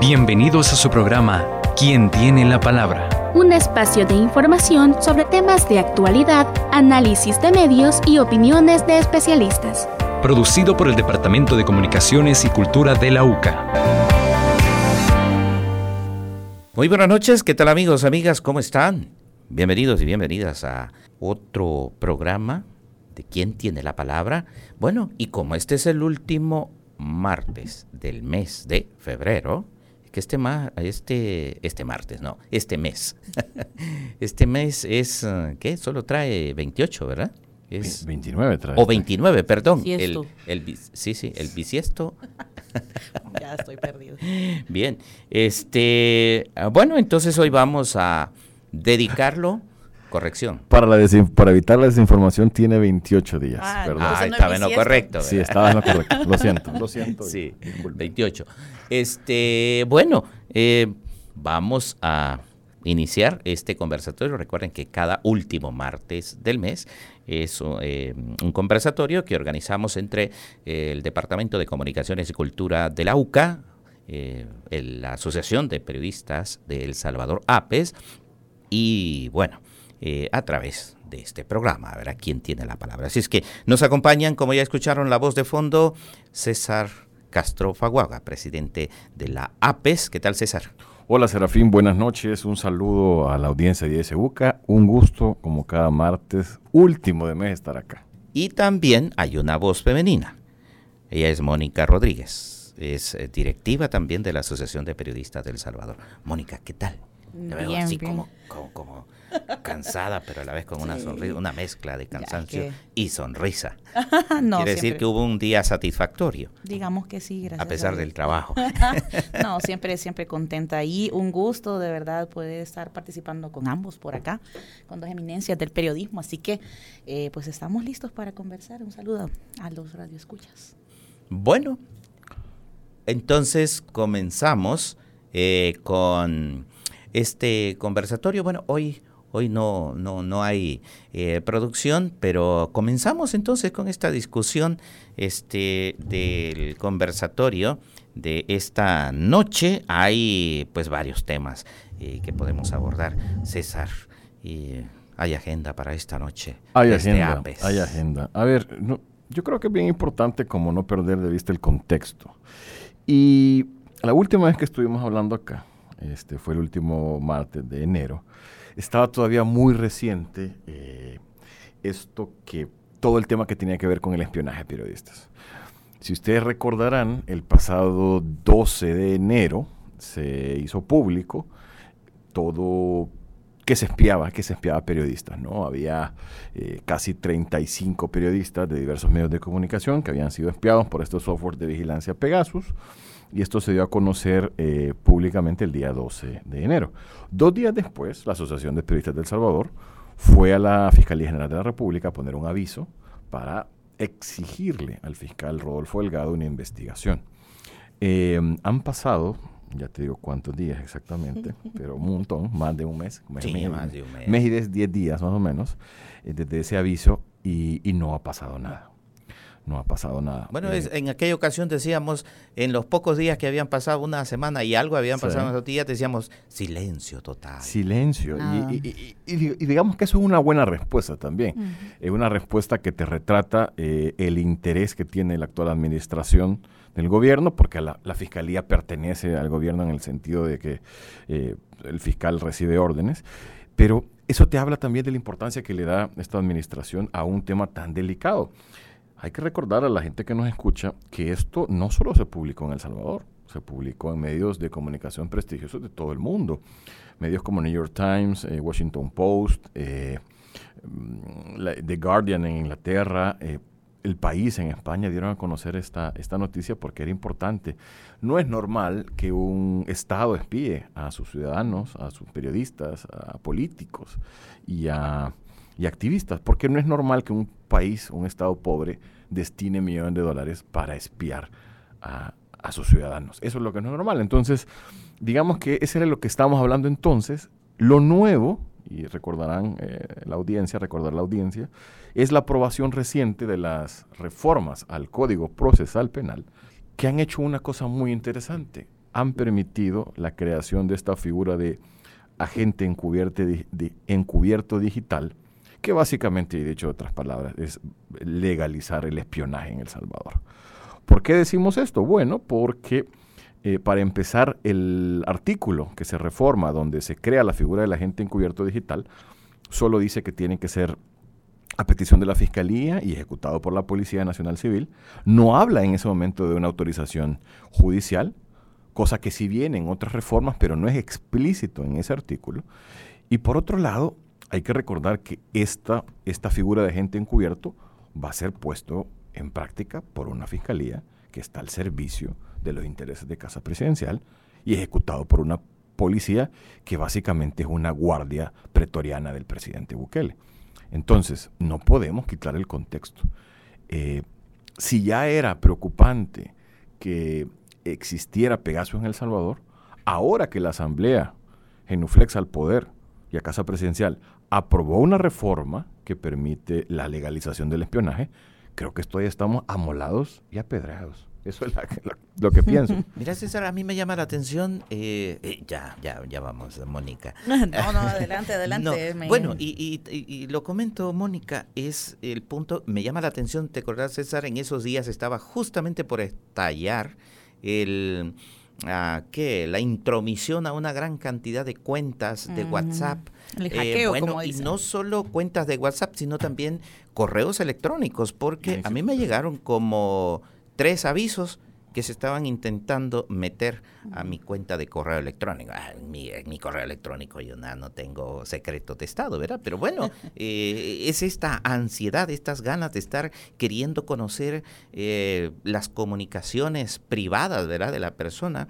Bienvenidos a su programa ¿Quién tiene la palabra? Un espacio de información sobre temas de actualidad, análisis de medios y opiniones de especialistas. Producido por el Departamento de Comunicaciones y Cultura de la UCA. Muy buenas noches, ¿qué tal amigos, amigas? ¿Cómo están? Bienvenidos y bienvenidas a otro programa de ¿Quién tiene la palabra? Bueno, y como este es el último martes del mes de febrero, que este, este, este martes, no, este mes. este mes es, eh, ¿qué? Solo trae 28, ¿verdad? Es, 29 trae. O 29, perdón. El, el, sí, sí, el bisiesto. ya estoy perdido. Bien, este, ah, bueno, entonces hoy vamos a dedicarlo Corrección. Para, la para evitar la desinformación tiene 28 días. Ah, ah estaba en lo correcto. Sí, estaba en lo correcto. Lo siento, lo siento. Sí, 28. Este, bueno, eh, vamos a iniciar este conversatorio. Recuerden que cada último martes del mes es eh, un conversatorio que organizamos entre eh, el Departamento de Comunicaciones y Cultura de la UCA, la Asociación de Periodistas de El Salvador, APES, y bueno, eh, a través de este programa. A ver a quién tiene la palabra. Así es que nos acompañan, como ya escucharon la voz de fondo, César Castro Faguaga, presidente de la APES. ¿Qué tal, César? Hola Serafín, buenas noches. Un saludo a la audiencia de SUCA. Un gusto, como cada martes, último de mes, estar acá. Y también hay una voz femenina. Ella es Mónica Rodríguez. Es eh, directiva también de la Asociación de Periodistas del Salvador. Mónica, ¿qué tal? Veo así como, como cansada, pero a la vez con una sonrisa, una mezcla de cansancio y sonrisa. Quiere decir que hubo un día satisfactorio. Digamos que sí, gracias. A pesar del trabajo. no, siempre, siempre contenta y un gusto de verdad poder estar participando con ambos por acá, con dos eminencias del periodismo. Así que, eh, pues estamos listos para conversar. Un saludo a los radioescuchas. Bueno, entonces comenzamos eh, con este conversatorio. Bueno, hoy Hoy no, no, no hay eh, producción, pero comenzamos entonces con esta discusión este, del conversatorio de esta noche. Hay pues varios temas eh, que podemos abordar. César, y hay agenda para esta noche. Hay agenda, hay agenda. A ver, yo creo que es bien importante como no perder de vista el contexto. Y la última vez que estuvimos hablando acá, este fue el último martes de enero, estaba todavía muy reciente eh, esto que todo el tema que tenía que ver con el espionaje a periodistas. Si ustedes recordarán, el pasado 12 de enero se hizo público todo que se espiaba, que se espiaba periodistas, ¿no? Había eh, casi 35 periodistas de diversos medios de comunicación que habían sido espiados por estos software de vigilancia Pegasus y esto se dio a conocer eh, públicamente el día 12 de enero. Dos días después, la Asociación de Periodistas del Salvador fue a la Fiscalía General de la República a poner un aviso para exigirle al fiscal Rodolfo Delgado una investigación. Em, han pasado, ya te digo cuántos días exactamente, pero un montón, más de un mes, mes, sí, más de un mes. mes y diez días más o menos, eh, desde ese aviso y no ha pasado nada no ha pasado nada. Bueno, es, en aquella ocasión decíamos, en los pocos días que habían pasado, una semana y algo habían pasado en esos días, decíamos silencio total. Silencio. Y, digamos que eso es una buena respuesta también. Es una respuesta que te retrata eh, el interés que tiene la actual administración del gobierno, porque la, fiscalía pertenece al gobierno en el sentido de que eh, el fiscal recibe órdenes. Pero eso te habla también de la importancia que le da esta administración a un tema tan delicado. Hay que recordar a la gente que nos escucha que esto no solo se publicó en El Salvador, se publicó en medios de comunicación prestigiosos de todo el mundo. Medios como New York Times, eh, Washington Post, eh, mm, The Guardian en Inglaterra, eh, El País en España dieron a conocer esta, esta noticia porque era importante. No es normal que un Estado espíe a sus ciudadanos, a sus periodistas, a políticos y a y activistas, porque no es normal que un país, un Estado pobre, destine millones de dólares para espiar a, sus ciudadanos. Eso es lo que no es normal. Entonces, digamos que ese era lo que estábamos hablando entonces. Lo nuevo, y recordarán eh, la audiencia, recordar la audiencia, es la aprobación reciente de las reformas al Código Procesal Penal, que han hecho una cosa muy interesante. han permitido la creación de esta figura de agente encubierto, encubierto digital, que básicamente, y dicho otras palabras, es legalizar el espionaje en El Salvador. ¿Por qué decimos esto? Bueno, porque eh, para empezar, el artículo que se reforma, donde se crea la figura del agente encubierto digital, solo dice que tiene que ser a petición de la Fiscalía y ejecutado por la Policía Nacional Civil. No habla en ese momento de una autorización judicial, cosa que sí viene en otras reformas, pero no es explícito en ese artículo. Y por otro lado, hay que recordar que esta, esta figura de agente encubierto va a ser puesto en práctica por una fiscalía que está al servicio de los intereses de Casa Presidencial y ejecutado por una policía que básicamente es una guardia pretoriana del presidente Bukele. Entonces, no podemos quitar el contexto. Eh, si ya era preocupante que existiera Pegaso en El Salvador, ahora que la Asamblea genuflexa al poder y a Casa Presidencial aprobó una reforma que permite la legalización del espionaje, creo que esto ya estamos amolados y apedreados. Eso es lo que pienso. Mira, César, a mí me llama la atención. Eh, eh, ya, ya, ya vamos, Mónica. No, no, adelante, adelante. Bueno, y, lo comento, Mónica, es el punto. Me llama la atención, ¿te acordás, César? En esos días estaba justamente por estallar el. Ah, ¿qué? La intromisión a una gran cantidad de cuentas de WhatsApp. El eh, hackeo, bueno, y no solo cuentas de WhatsApp, sino también correos electrónicos, porque a mí me llegaron como tres avisos que se estaban intentando meter a mi cuenta de correo electrónico. Ah, mi, mi, correo electrónico yo no tengo secreto de Estado, ¿verdad? Pero bueno, eh, es esta ansiedad, estas ganas de estar queriendo conocer eh, las comunicaciones privadas, ¿verdad? De la persona.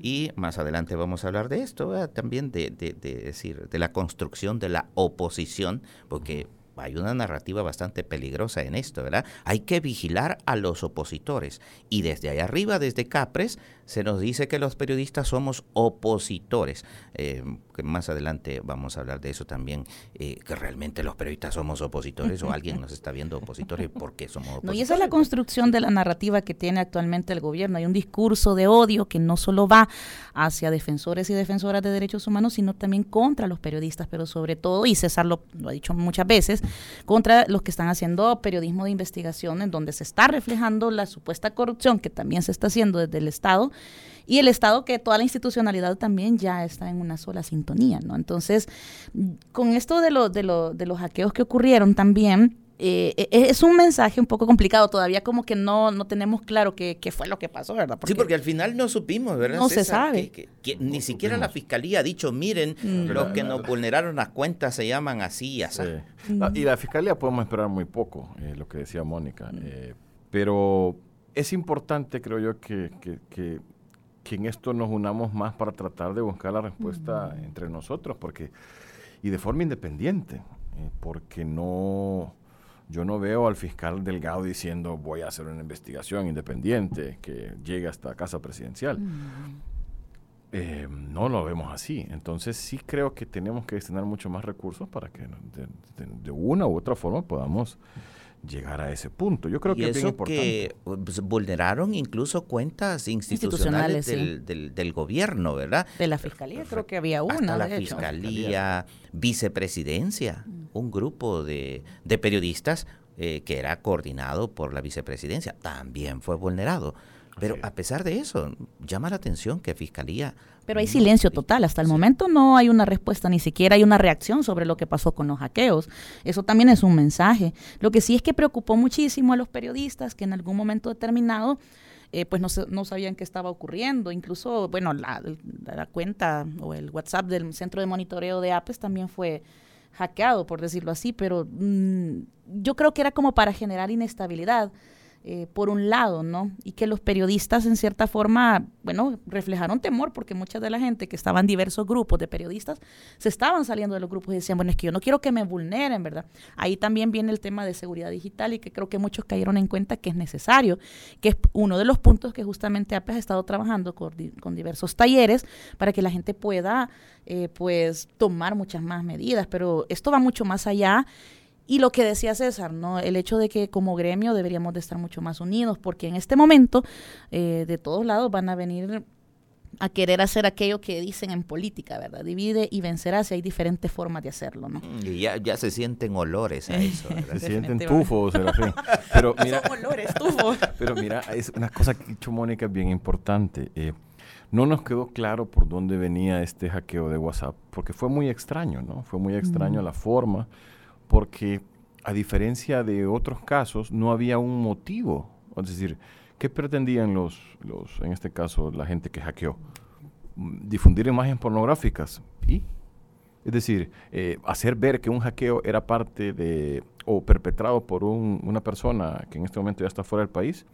Y más adelante vamos a hablar de esto, también de, de, de, decir, de la construcción de la oposición, porque hay una narrativa bastante peligrosa en esto, ¿verdad? Hay que vigilar a los opositores. Y desde ahí arriba, desde Capres, se nos dice que los periodistas somos opositores. Eh, que más adelante vamos a hablar de eso también, eh, que realmente los periodistas somos opositores o alguien nos está viendo opositores porque somos opositores. No, y esa es la construcción de la narrativa que tiene actualmente el gobierno. Hay un discurso de odio que no solo va hacia defensores y defensoras de derechos humanos, sino también contra los periodistas, pero sobre todo, y César lo, lo ha dicho muchas veces, contra los que están haciendo periodismo de investigación en donde se está reflejando la supuesta corrupción que también se está haciendo desde el Estado y el Estado que toda la institucionalidad también ya está en una sola sintonía, ¿no? Entonces, con esto de, lo, de, de los hackeos que ocurrieron también, eh, e, e, es un mensaje un poco complicado, todavía como que no, no tenemos claro qué, qué fue lo que pasó, ¿verdad? sí, porque al final no supimos, ¿verdad? No se sabe. Que, ni siquiera la fiscalía ha dicho, miren, mm. los que nos vulneraron las cuentas se llaman así y así. y la fiscalía podemos esperar muy poco, eh, lo que decía Mónica, mm. eh, pero es importante, creo yo, que, que que en esto nos unamos más para tratar de buscar la respuesta entre nosotros, porque y de forma independiente, eh, porque no yo no veo al fiscal Delgado diciendo voy a hacer una investigación independiente que llegue hasta casa presidencial. Eh, no lo vemos así. Entonces sí creo que tenemos que destinar mucho más recursos para que de una u otra forma podamos llegar a ese punto. Yo creo que es bien importante. que pues, vulneraron incluso cuentas institucionales, del, gobierno, ¿verdad? De la fiscalía, creo que había una. la fiscalía, vicepresidencia, un grupo de, periodistas eh, que era coordinado por la vicepresidencia, también fue vulnerado. Pero a pesar de eso, llama la atención que Fiscalía pero hay silencio total. Hasta el momento no hay una respuesta, ni siquiera hay una reacción sobre lo que pasó con los hackeos. Eso también es un mensaje. Lo que sí es que preocupó muchísimo a los periodistas que en algún momento determinado eh, pues no, no, sabían qué estaba ocurriendo. Incluso, bueno, la, la, cuenta o el WhatsApp del centro de monitoreo de APES también fue hackeado, por decirlo así, pero mm, yo creo que era como para generar inestabilidad. Eh, por un lado, ¿no? Y que los periodistas en cierta forma, bueno, reflejaron temor porque mucha de la gente que estaba en diversos grupos de periodistas se estaban saliendo de los grupos y decían, bueno, es que yo no quiero que me vulneren, ¿verdad? Ahí también viene el tema de seguridad digital y que creo que muchos cayeron en cuenta que es necesario, que es uno de los puntos que justamente APES ha estado trabajando con, diversos talleres para que la gente pueda, eh, pues, tomar muchas más medidas, pero esto va mucho más allá y lo que decía César, ¿no? El hecho de que como gremio deberíamos de estar mucho más unidos, porque en este momento eh, de todos lados van a venir a querer hacer aquello que dicen en política, ¿verdad? Divide y vencerás y hay diferentes formas de hacerlo, ¿no? Mm, y ya, ya se sienten olores a eso, ¿verdad? Se sienten tufos, Serafín. Pero mira, Son olores, tufos. pero mira, es una cosa que ha dicho Mónica bien importante. Eh, no nos quedó claro por dónde venía este hackeo de WhatsApp, porque fue muy extraño, ¿no? Fue muy extraño la forma, porque a diferencia de otros casos, no había un motivo. Es decir, ¿qué pretendían los, los en este caso, la gente que hackeó? Mm, Difundir imágenes pornográficas. ¿Y? Es decir, eh, hacer ver que un hackeo era parte de, o perpetrado por un- una persona que en este momento ya está fuera del país.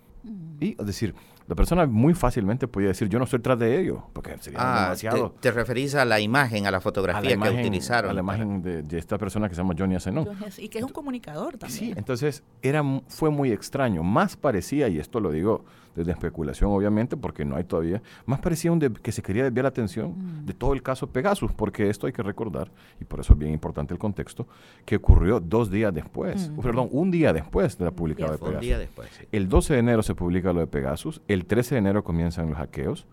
Y, es decir, la persona muy fácilmente podía decir, yo no estoy tras de ello, porque sería Ah, demasiado. te, te referís a la imagen, a la a fotografía la imagen, que utilizaron. a la imagen de, de esta persona que se llama Johnny Asenón. Y que es un comunicador también. Sí, entonces era, mu- fue muy extraño. Más parecía, y esto lo digo desde especulación obviamente, porque no hay todavía, más parecía un de- que se quería desviar la atención de todo el caso Pegasus, porque esto hay que recordar, y por eso es bien importante el contexto, que ocurrió dos días después, Ujú. perdón, un día después de la publicada de Fue un Pegasus. día después, sí. El 12 de enero se publica lo de Pegasus, el 13 de enero comienzan los hackeos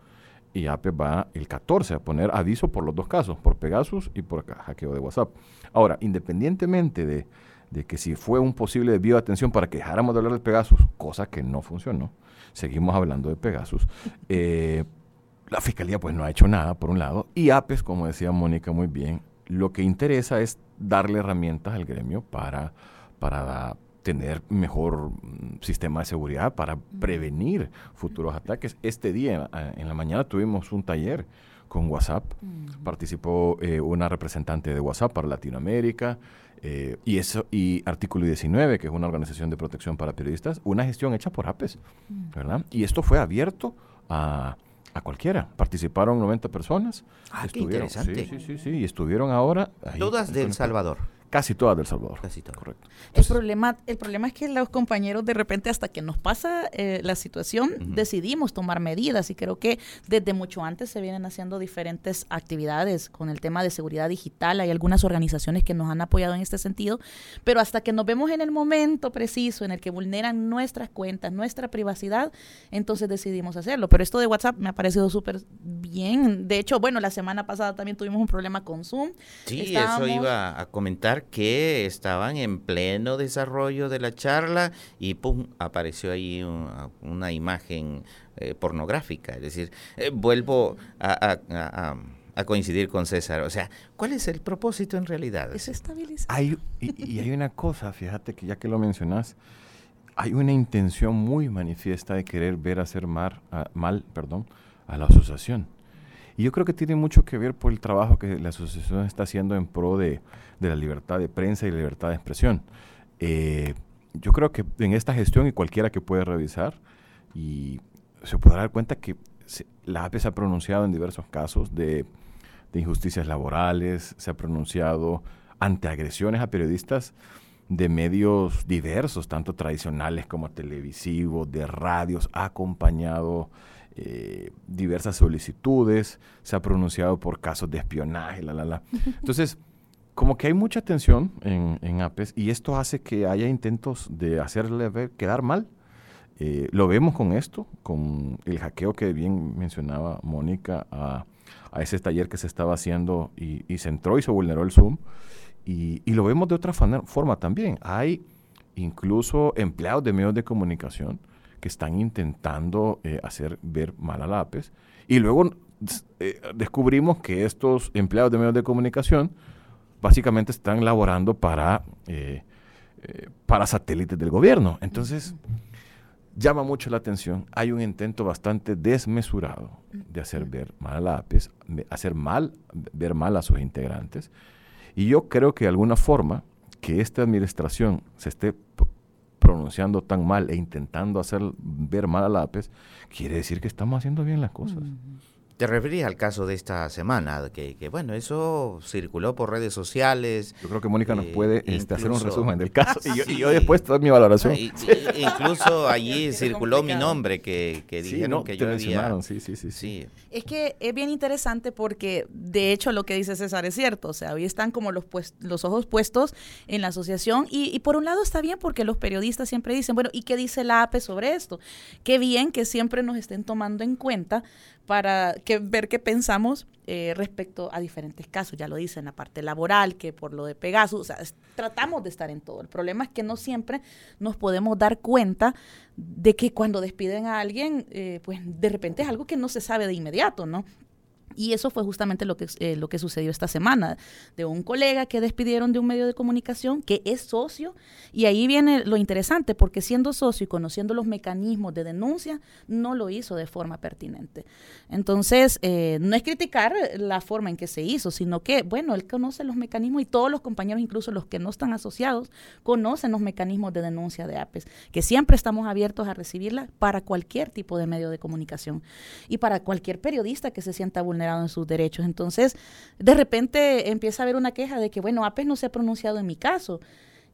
y APE va el 14 a poner aviso por los dos casos, por Pegasus y por hackeo de WhatsApp. Ahora, independientemente de, de que si fue un posible desvío de atención para que dejáramos de hablar de Pegasus, cosa que no funcionó, seguimos hablando de Pegasus, eh, la Fiscalía pues no ha hecho nada, por un lado, y APES, como decía Mónica muy bien, lo que interesa es darle herramientas al gremio para, para tener mejor mm, sistema de seguridad, para prevenir futuros ataques. Este día, en la mañana, tuvimos un taller con WhatsApp. Participó eh, una representante de WhatsApp para Latinoamérica. Eh, y eso y Artículo 19, que es una organización de protección para periodistas, una gestión hecha por APES, ¿verdad? Y esto fue abierto a, a cualquiera. Participaron 90 personas. Ah, qué interesante. Sí, sí, sí, sí, y estuvieron ahora... ahí Todas de El Salvador. Casi todas del Salvador. Casi todas. Correcto. El problema, el problema es que los compañeros de repente hasta que nos pasa eh, la situación decidimos tomar medidas y creo que desde mucho antes se vienen haciendo diferentes actividades con el tema de seguridad digital. Hay algunas organizaciones que nos han apoyado en este sentido, pero hasta que nos vemos en el momento preciso en el que vulneran nuestras cuentas, nuestra privacidad, entonces decidimos hacerlo. Pero esto de WhatsApp me ha parecido súper bien. De hecho, bueno, la semana pasada también tuvimos un problema con Zoom. Sí, Estábamos- eso iba a comentar que estaban en pleno desarrollo de la charla y pum, apareció ahí una, una imagen eh, pornográfica. Es decir, eh, vuelvo a, a- a- a- a coincidir con César. O sea, ¿cuál es el propósito en realidad? Es estabilizar. Hay, y, y hay una cosa, fíjate que ya que lo mencionas, hay una intención muy manifiesta de querer ver hacer mar- a- mal perdón, a la asociación. Y yo creo que tiene mucho que ver por el trabajo que la asociación está haciendo en pro de, de la libertad de prensa y libertad de expresión. Eh, yo creo que en esta gestión y cualquiera que puede revisar, y se podrá dar cuenta que la APE se ha pronunciado en diversos casos de, de injusticias laborales, se ha pronunciado ante agresiones a periodistas de medios diversos, tanto tradicionales como televisivos, de radios, ha acompañado eh, diversas solicitudes, se ha pronunciado por casos de espionaje, la, la, la. Entonces, como que hay mucha tensión en, en APES y esto hace que haya intentos de hacerle ver, quedar mal. Eh, lo vemos con esto, con el hackeo que bien mencionaba Mónica a, a ese taller que se estaba haciendo y, y se entró y se vulneró el Zoom. Y, y lo vemos de otra forma también. Hay incluso empleados de medios de comunicación que están intentando eh, hacer ver mal a la APES. Y luego eh, descubrimos que estos empleados de medios de comunicación básicamente están laborando para, eh, para satélites del gobierno. Entonces, llama mucho la atención. Hay un intento bastante desmesurado de hacer ver mal a me- hacer mal, ver mal a sus integrantes. Y yo creo que de alguna forma que esta administración se esté pronunciando tan mal e intentando hacer ver mal a la APES, quiere decir que estamos haciendo bien las cosas. Te referías al caso de esta semana, que, que, bueno, eso circuló por redes sociales. Yo creo que Mónica nos Eh, puede este, hacer un incluso- resumen del caso y yo, y yo Sí. después toda mi valoración. Y- y- incluso allí circuló mi complicado. nombre, que, que Sí, dijeron no, que te yo había... sí, sí, sí, sí. Es que es bien interesante porque, de hecho, lo que dice César es cierto. O sea, hoy están como los, pues- los ojos puestos en la asociación. Y, y por un lado está bien porque los periodistas siempre dicen, bueno, ¿y qué dice la APE sobre esto? Qué bien que siempre nos estén tomando en cuenta para que ver qué pensamos eh, respecto a diferentes casos. Ya lo dice en la parte laboral, que por lo de Pegasus, o sea, tratamos de estar en todo. El problema es que no siempre nos podemos dar cuenta de que cuando despiden a alguien, eh, pues de repente es algo que no se sabe de inmediato, ¿no? Y eso fue justamente lo que, eh, lo que sucedió esta semana, de un colega que despidieron de un medio de comunicación que es socio, y ahí viene lo interesante, porque siendo socio y conociendo los mecanismos de denuncia, no lo hizo de forma pertinente. Entonces, eh, no es criticar la forma en que se hizo, sino que, bueno, él conoce los mecanismos y todos los compañeros, incluso los que no están asociados, conocen los mecanismos de denuncia de APES, que siempre estamos abiertos a recibirla para cualquier tipo de medio de comunicación y para cualquier periodista que se sienta vulnerable en sus derechos. Entonces, de repente empieza a haber una queja de que, bueno, APES no se ha pronunciado en mi caso.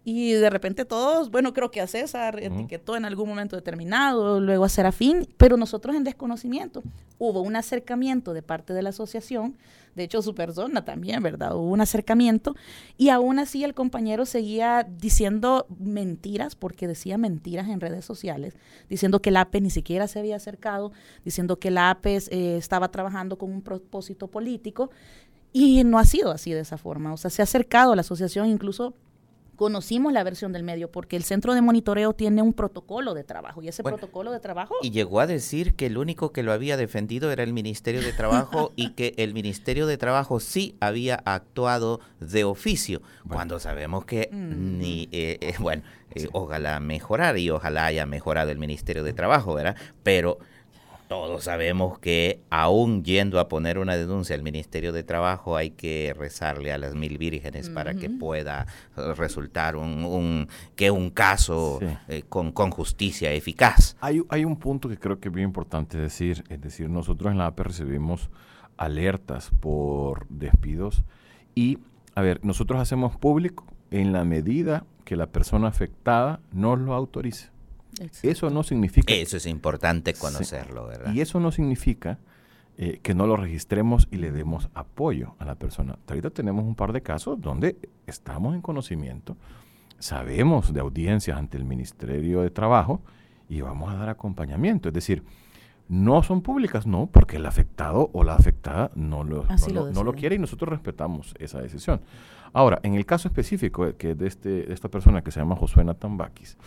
Y de repente todos, bueno, creo que a César etiquetó en algún momento determinado, luego a Serafín, pero nosotros en desconocimiento. Hubo un acercamiento de parte de la asociación, de hecho su persona también, ¿verdad? Hubo un acercamiento y aún así el compañero seguía diciendo mentiras, porque decía mentiras en redes sociales, diciendo que el APE ni siquiera se había acercado, diciendo que el APE eh, estaba trabajando con un propósito político. Y no ha sido así de esa forma. O sea, se ha acercado a la asociación incluso conocimos la versión del medio porque el centro de monitoreo tiene un protocolo de trabajo y ese protocolo de trabajo... Y llegó a decir que el único que lo había defendido era el Ministerio de Trabajo y que el Ministerio de Trabajo sí había actuado de oficio, cuando sabemos que mm. ni, eh, eh, bueno, eh, ojalá mejorar y ojalá haya mejorado el Ministerio de Trabajo, ¿verdad? Pero todos sabemos que aún yendo a poner una denuncia al Ministerio de Trabajo hay que rezarle a las mil vírgenes para que pueda resultar un, que un caso eh, con, con, justicia eficaz. Hay, hay un punto que creo que es bien importante decir, es decir, nosotros en la APE recibimos alertas por despidos y, a ver, nosotros hacemos público en la medida que la persona afectada nos lo autorice. Eso no significa... Eso es importante conocerlo, ¿verdad? Y eso no significa eh, que no lo registremos y le demos apoyo a la persona. Ahorita tenemos un par de casos donde estamos en conocimiento, sabemos de audiencias ante el Ministerio de Trabajo y vamos a dar acompañamiento. Es decir, no son públicas, no, porque el afectado o la afectada no lo, no, lo, quiere y nosotros respetamos esa decisión. Ahora, en el caso específico eh, que de, este, de esta persona que se llama Josué Natambakis,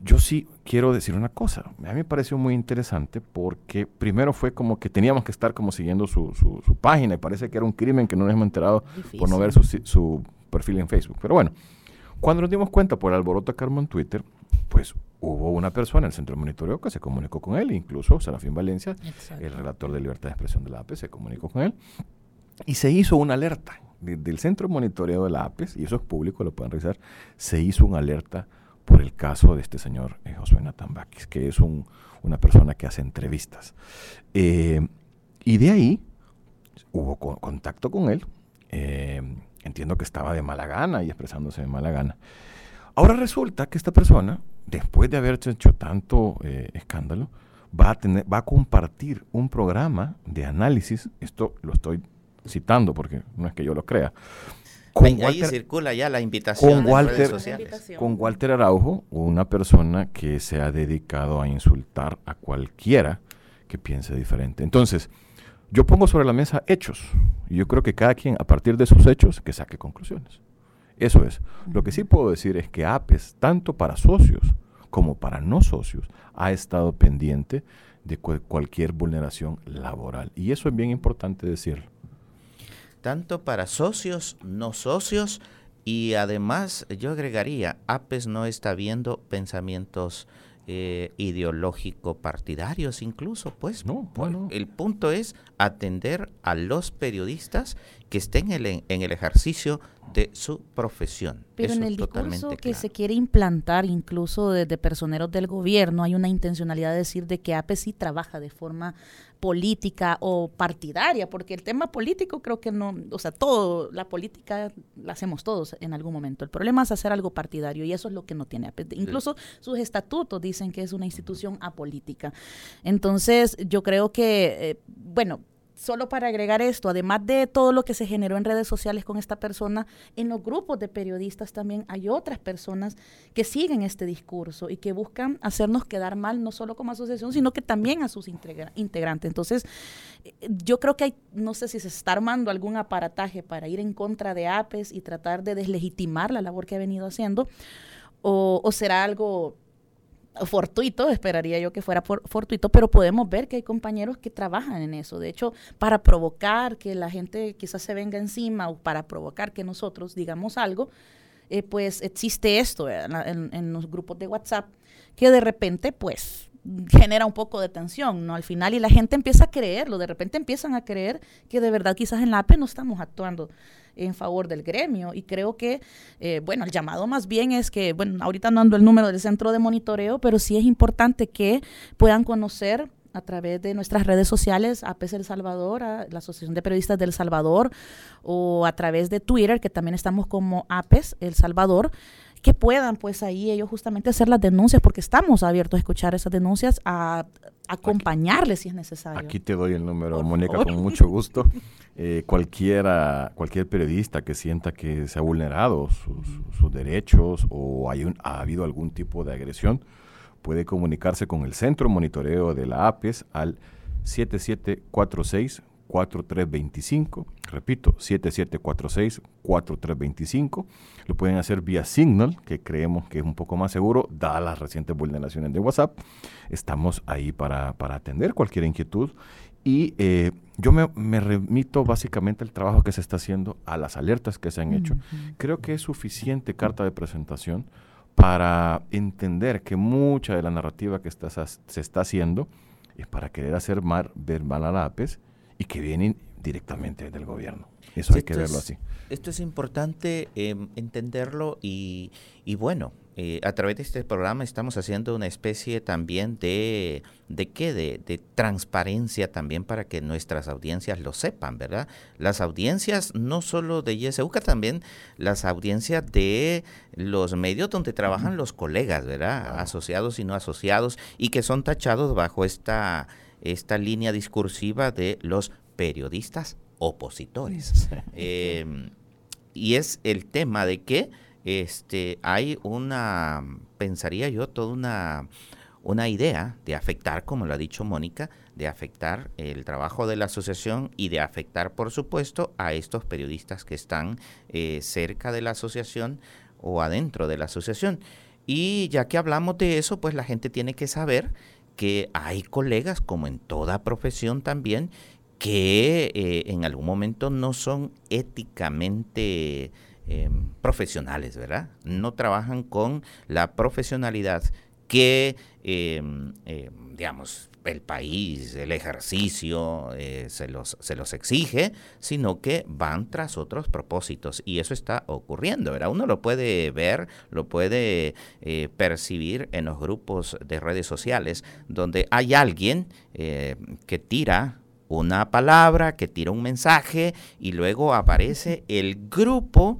yo sí quiero decir una cosa. A mí me pareció muy interesante porque primero fue como que teníamos que estar como siguiendo su, su, página y parece que era un crimen que no nos hemos enterado por no ver su, su, perfil en Facebook. Pero bueno, cuando nos dimos cuenta por el alboroto Carmo en Twitter, pues hubo una persona en el centro de monitoreo que se comunicó con él, incluso Serafín Valencia, el relator de libertad de expresión de la APE, se comunicó con él y se hizo una alerta del centro de monitoreo de la APES, y eso es público, lo pueden revisar, se hizo una alerta por el caso de este señor eh, Josué Natambakis, que es una persona que hace entrevistas. Eh, y de ahí hubo contacto con él. Eh, entiendo que estaba de mala gana y expresándose de mala gana. Ahora resulta que esta persona, después de haber hecho tanto escándalo, va a, tener, va a compartir un programa de análisis, esto lo estoy citando porque no es que yo lo crea, con Ahí circula ya la invitación con Walter, Con Walter Araujo, una persona que se ha dedicado a insultar a cualquiera que piense diferente. Entonces, yo pongo sobre la mesa hechos. Y yo creo que cada quien, a partir de esos hechos, que saque conclusiones. Eso es. Lo que sí puedo decir es que APES, tanto para socios como para no socios, ha estado pendiente de cualquier vulneración laboral. Y eso es bien importante decirlo tanto para socios, no socios, y además yo agregaría, APES no está viendo pensamientos eh, ideológico partidarios incluso, pues. No, bueno. El punto es atender a los periodistas que estén en el, en el ejercicio de su profesión. Pero en el discurso que se quiere implantar incluso desde personeros del gobierno hay una intencionalidad de decir de que APE sí trabaja de forma política o partidaria, porque el tema político creo que no, o sea, todo, la política la hacemos todos en algún momento. El problema es hacer algo partidario y eso es lo que no tiene. Incluso sus estatutos dicen que es una institución apolítica. Entonces, yo creo que, eh, bueno, solo para agregar esto, además de todo lo que se generó en redes sociales con esta persona, en los grupos de periodistas también hay otras personas que siguen este discurso y que buscan hacernos quedar mal, no solo como asociación, sino que también a sus integrantes. Entonces, eh, yo creo que hay, no sé si se está armando algún aparataje para ir en contra de APES y tratar de deslegitimar la labor que ha venido haciendo, o, o será algo fortuito, esperaría yo que fuera fortuito, pero podemos ver que hay compañeros que trabajan en eso. De hecho, para provocar que la gente quizás se venga encima o para provocar que nosotros digamos algo, eh, pues existe esto en, los grupos de WhatsApp que de repente, pues genera un poco de tensión, ¿no? Al final, y la gente empieza a creerlo, de repente empiezan a creer que de verdad quizás en la APE no estamos actuando en favor del gremio. Y creo que, eh, bueno, el llamado más bien es que, bueno, ahorita no ando el número del centro de monitoreo, pero sí es importante que puedan conocer a través de nuestras redes sociales, APES El Salvador, la Asociación de Periodistas del Salvador, o a través de Twitter, que también estamos como APES El Salvador, que puedan pues ahí ellos justamente hacer las denuncias, porque estamos abiertos a escuchar esas denuncias, a acompañarles si es necesario. Aquí te doy el número, Mónica, con mucho gusto. Eh, cualquiera, cualquier periodista que sienta que se ha vulnerado sus, derechos o hay ha habido algún tipo de agresión, puede comunicarse con el Centro Monitoreo de la APES al 7746 4325, repito, 7746-4325. Lo pueden hacer vía Signal, que creemos que es un poco más seguro, dadas las recientes vulneraciones de WhatsApp. Estamos ahí para, atender cualquier inquietud. Y eh, yo me, remito básicamente al trabajo que se está haciendo, a las alertas que se han hecho. Creo que es suficiente carta de presentación para entender que mucha de la narrativa que se está haciendo es para querer hacer mal, ver mal a la APES y que vienen directamente del gobierno. Eso hay que verlo así. Esto es importante em, entenderlo y, bueno, eh, a través de este programa estamos haciendo una especie también de, ¿de qué? De, transparencia también para que nuestras audiencias lo sepan, ¿verdad? Las audiencias no solo de YSUCA, también las audiencias de los medios donde trabajan los colegas, ¿verdad? Asociados y no asociados y que son tachados bajo esta esta línea discursiva de los periodistas opositores. Em, y es el tema de que este, hay una, pensaría yo, toda una, una idea de afectar, como lo ha dicho Mónica, de afectar el trabajo de la asociación y de afectar, por supuesto, a estos periodistas que están eh, cerca de la asociación o adentro de la asociación. Y ya que hablamos de eso, pues la gente tiene que saber que hay colegas, como en toda profesión también, que eh, en algún momento no son éticamente em, profesionales, ¿verdad? No trabajan con la profesionalidad que, em, em, digamos, el país, el ejercicio eh, se, los, se los exige, sino que van tras otros propósitos. Y eso está ocurriendo, ¿verdad? Uno lo puede ver, lo puede eh, percibir en los grupos de redes sociales, donde hay alguien eh, que tira una palabra, que tira un mensaje y luego aparece el grupo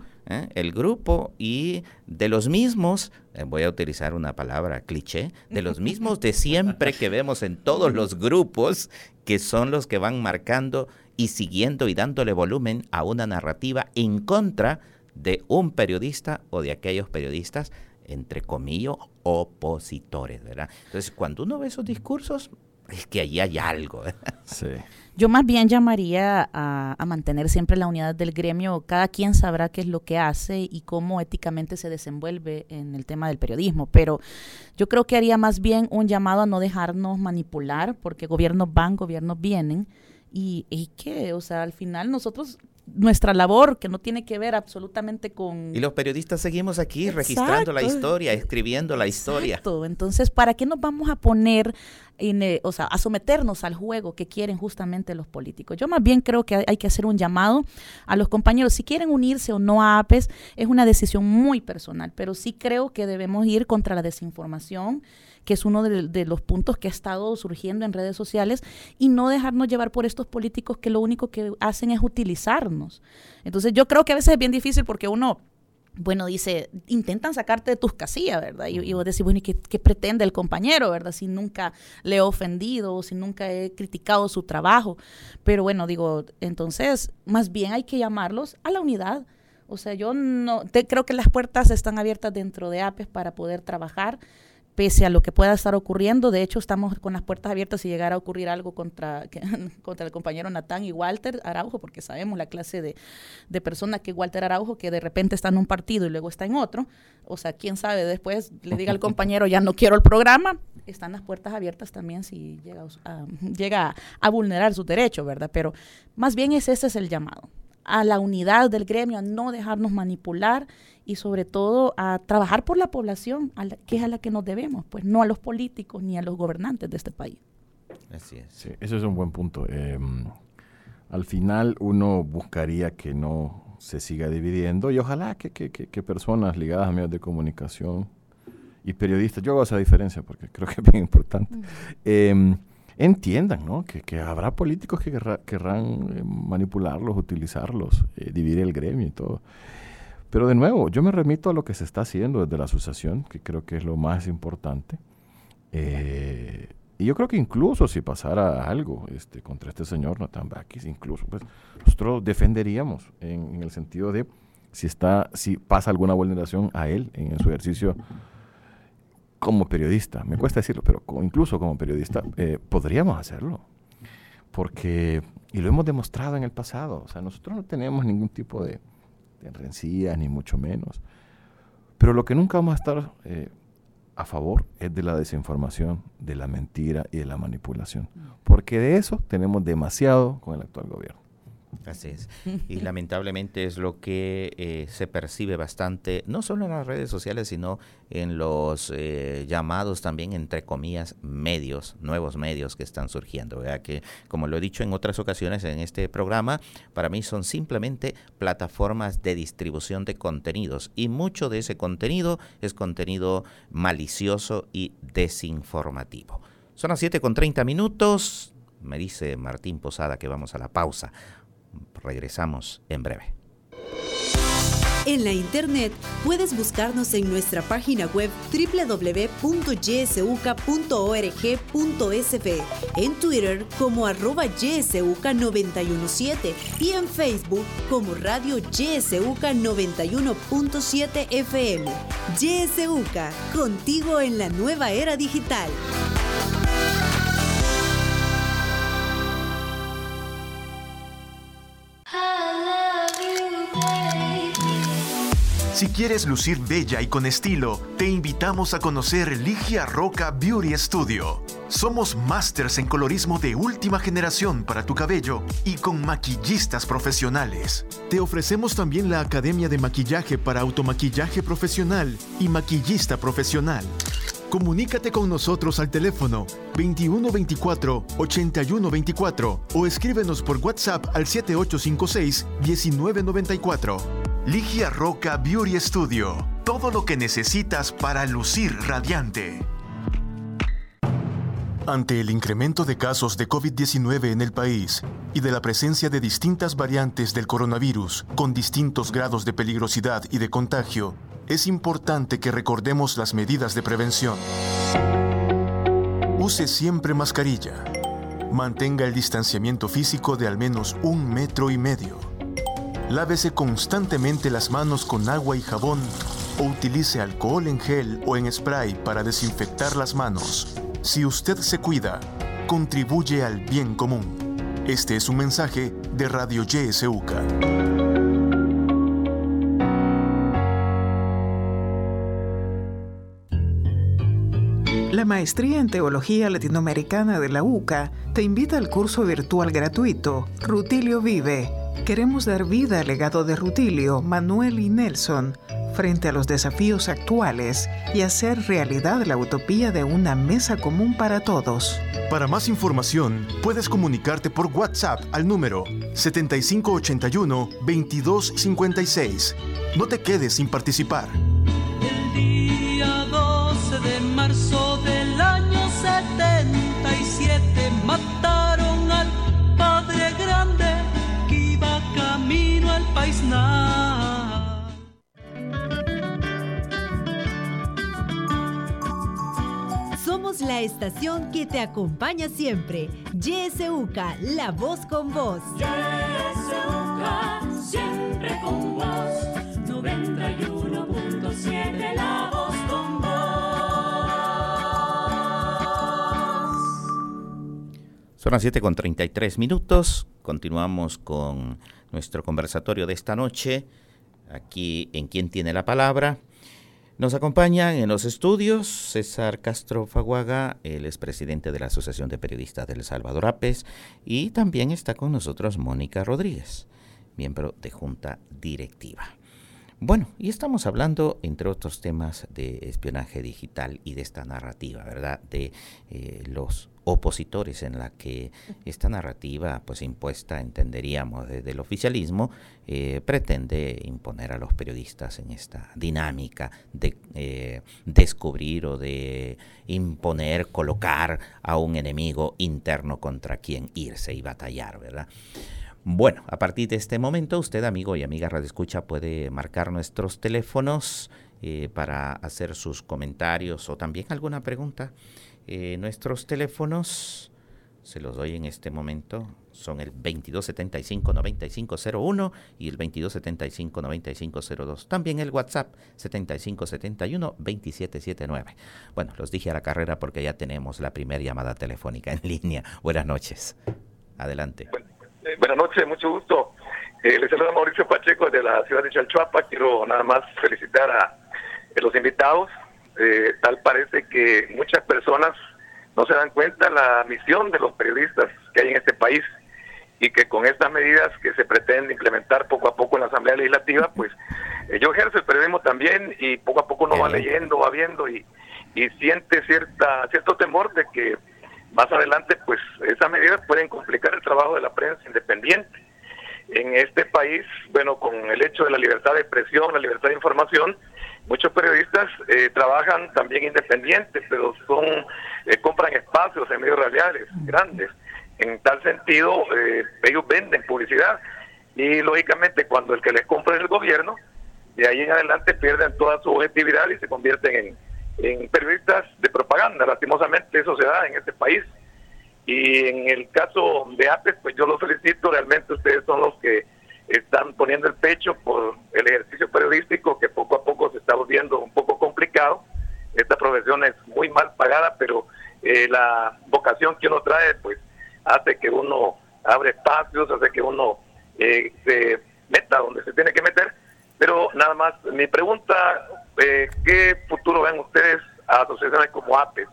el grupo y de los mismos, voy a utilizar una palabra cliché, de los mismos de siempre que vemos en todos los grupos, que son los que van marcando y siguiendo y dándole volumen a una narrativa en contra de un periodista o de aquellos periodistas, entre comillas, opositores, ¿verdad? Entonces, cuando uno ve esos discursos, es que allí hay algo. Sí. Yo más bien llamaría a, mantener siempre la unidad del gremio. Cada quien sabrá qué es lo que hace y cómo éticamente se desenvuelve en el tema del periodismo. Pero yo creo que haría más bien un llamado a no dejarnos manipular, porque gobiernos van, gobiernos vienen. Y, y que, o sea, al final nosotros nuestra labor que no tiene que ver absolutamente con... Y los periodistas seguimos aquí registrando la historia, escribiendo la historia. Exacto. Entonces, ¿para qué nos vamos a poner, en, eh, o sea, a someternos al juego que quieren justamente los políticos? Yo más bien creo que hay que hacer un llamado a los compañeros. Si quieren unirse o no a APES, es una decisión muy personal, pero sí creo que debemos ir contra la desinformación que es uno de, los puntos que ha estado surgiendo en redes sociales, y no dejarnos llevar por estos políticos que lo único que hacen es utilizarnos. Entonces yo creo que a veces es bien difícil porque uno bueno, dice, intentan sacarte de tus casillas, ¿verdad? Y, vos decís, bueno, ¿y qué, pretende el compañero, ¿verdad? Si nunca le he ofendido, si nunca he criticado su trabajo. Pero bueno, digo, entonces, más bien hay que llamarlos a la unidad. O sea, yo no, te, creo que las puertas están abiertas dentro de APES para poder trabajar pese a lo que pueda estar ocurriendo. De hecho, estamos con las puertas abiertas si llegara a ocurrir algo contra, contra el compañero Natán y Walter Araujo, porque sabemos la clase de, de persona que Walter Araujo, que de repente está en un partido y luego está en otro. O sea, quién sabe, después le diga al compañero, ya no quiero el programa. Están las puertas abiertas también si llega a, llega a vulnerar su derecho, ¿verdad? Pero más bien ese es el llamado a la unidad del gremio, a no dejarnos manipular y sobre todo a trabajar por la población, que es a la que nos debemos, pues no a los políticos ni a los gobernantes de este país. Así es. Sí, eso es un buen punto. Em, al final uno buscaría que no se siga dividiendo y ojalá que, que, personas ligadas a medios de comunicación y periodistas, yo hago esa diferencia porque creo que es bien importante, entiendan ¿no? que, habrá políticos que querrán eh, manipularlos, utilizarlos, eh, dividir el gremio y todo. Pero de nuevo, yo me remito a lo que se está haciendo desde la asociación, que creo que es lo más importante. Eh, y yo creo que incluso si pasara algo este, contra este señor Nathan Bakis, incluso pues, nosotros defenderíamos en, el sentido de si está, si pasa alguna vulneración a él en su ejercicio como periodista, me cuesta decirlo, pero incluso como periodista, eh, podríamos hacerlo. Porque, y lo hemos demostrado en el pasado, o sea, nosotros no tenemos ningún tipo de, de rencillas, ni mucho menos. Pero lo que nunca vamos a estar eh, a favor es de la desinformación, de la mentira y de la manipulación. Mm. Porque de eso tenemos demasiado con el actual gobierno. Así es. Y lamentablemente es lo que eh, se percibe bastante, no solo en las redes sociales, sino en los eh, llamados también, entre comillas, medios, nuevos medios que están surgiendo. Que, como lo he dicho en otras ocasiones en este programa, para mí son simplemente plataformas de distribución de contenidos. Y mucho de ese contenido es contenido malicioso y desinformativo. Son las 7 con 30 minutos. Me dice Martín Posada que vamos a la pausa. Regresamos en breve. En la internet puedes buscarnos en nuestra página web www.ysuca.org.sv, en Twitter como arroba ysuca917 y en Facebook como Radio YSUCA 91.7 FM. YSUCA, contigo en la nueva era digital. Si quieres lucir bella y con estilo, te invitamos a conocer Ligia Roca Beauty Studio. Somos masters en colorismo de última generación para tu cabello y con maquillistas profesionales. Te ofrecemos también la Academia de Maquillaje para Automaquillaje Profesional y Maquillista Profesional. Comunícate con nosotros al teléfono 2124-8124 o escríbenos por WhatsApp al 7856-1994. Ligia Roca Beauty Studio. Todo lo que necesitas para lucir radiante. Ante el incremento de casos de COVID-19 en el país y de la presencia de distintas variantes del coronavirus con distintos grados de peligrosidad y de contagio, es importante que recordemos las medidas de prevención. Use siempre mascarilla. Mantenga el distanciamiento físico de al menos un metro y medio Lávese constantemente las manos con agua y jabón o utilice alcohol en gel o en spray para desinfectar las manos. Si usted se cuida, contribuye al bien común. Este es un mensaje de Radio YSUCA. La Maestría en Teología Latinoamericana de la UCA te invita al curso virtual gratuito Rutilio Vive Queremos dar vida al legado de Rutilio, Manuel y Nelson frente a los desafíos actuales y hacer realidad la utopía de una mesa común para todos. Para más información, puedes comunicarte por WhatsApp al número 7581-2256. No te quedes sin participar. El día 12 de marzo estación que te acompaña siempre. YSUCA, la voz con voz. YSUCA, siempre con vos. 91.7, la voz con vos. Son las 7 con 33 minutos. Continuamos con nuestro conversatorio de esta noche. Aquí en Quién tiene la palabra. Nos acompañan en los estudios César Castro Faguaga, el expresidente de la Asociación de Periodistas del Salvador APES, y también está con nosotros Mónica Rodríguez, miembro de Junta Directiva. Bueno, y estamos hablando, entre otros temas, de espionaje digital y de esta narrativa, ¿verdad? De eh, los opositores en la que esta narrativa, pues impuesta, entenderíamos, desde el oficialismo, eh, pretende imponer a los periodistas en esta dinámica de eh, descubrir o de imponer, colocar a un enemigo interno contra quien irse y batallar, ¿verdad? Bueno, a partir de este momento, usted, amigo y amiga Radio Escucha, puede marcar nuestros teléfonos eh, para hacer sus comentarios o también alguna pregunta. Eh, nuestros teléfonos, se los doy en este momento, son el 2275-9501 y el 2275-9502. También el WhatsApp 7571-2779. Bueno, los dije a la carrera porque ya tenemos la primera llamada telefónica en línea. Buenas noches. Adelante. Eh, buenas noches, mucho gusto. Eh, les saluda Mauricio Pacheco de la ciudad de Chalchuapa. Quiero nada más felicitar a, los invitados. Eh, tal parece que muchas personas no se dan cuenta la misión de los periodistas que hay en este país y que con estas medidas que se pretende implementar poco a poco en la Asamblea Legislativa, pues yo ejerzo el periodismo también y poco a poco uno va leyendo, va viendo y, y siente cierta cierto temor de que más adelante, pues esas medidas pueden complicar el trabajo de la prensa independiente. En este país, bueno, con el hecho de la libertad de expresión, la libertad de información, muchos periodistas eh, trabajan también independientes, pero son eh, compran espacios en medios radiales grandes. En tal sentido, eh, ellos venden publicidad y lógicamente cuando el que les compra es el gobierno, de ahí en adelante pierden toda su objetividad y se convierten en en periodistas de propaganda. Lastimosamente eso se da en este país. Y en el caso de APES, pues yo los felicito, realmente ustedes son los que están poniendo el pecho por el ejercicio periodístico que poco a poco se está volviendo un poco complicado. Esta profesión es muy mal pagada, pero eh, la vocación que uno trae, pues hace que uno abre espacios, hace que uno eh, se meta donde se tiene que meter. Pero nada más, mi pregunta eh, ¿qué futuro ven ustedes a asociaciones como APES?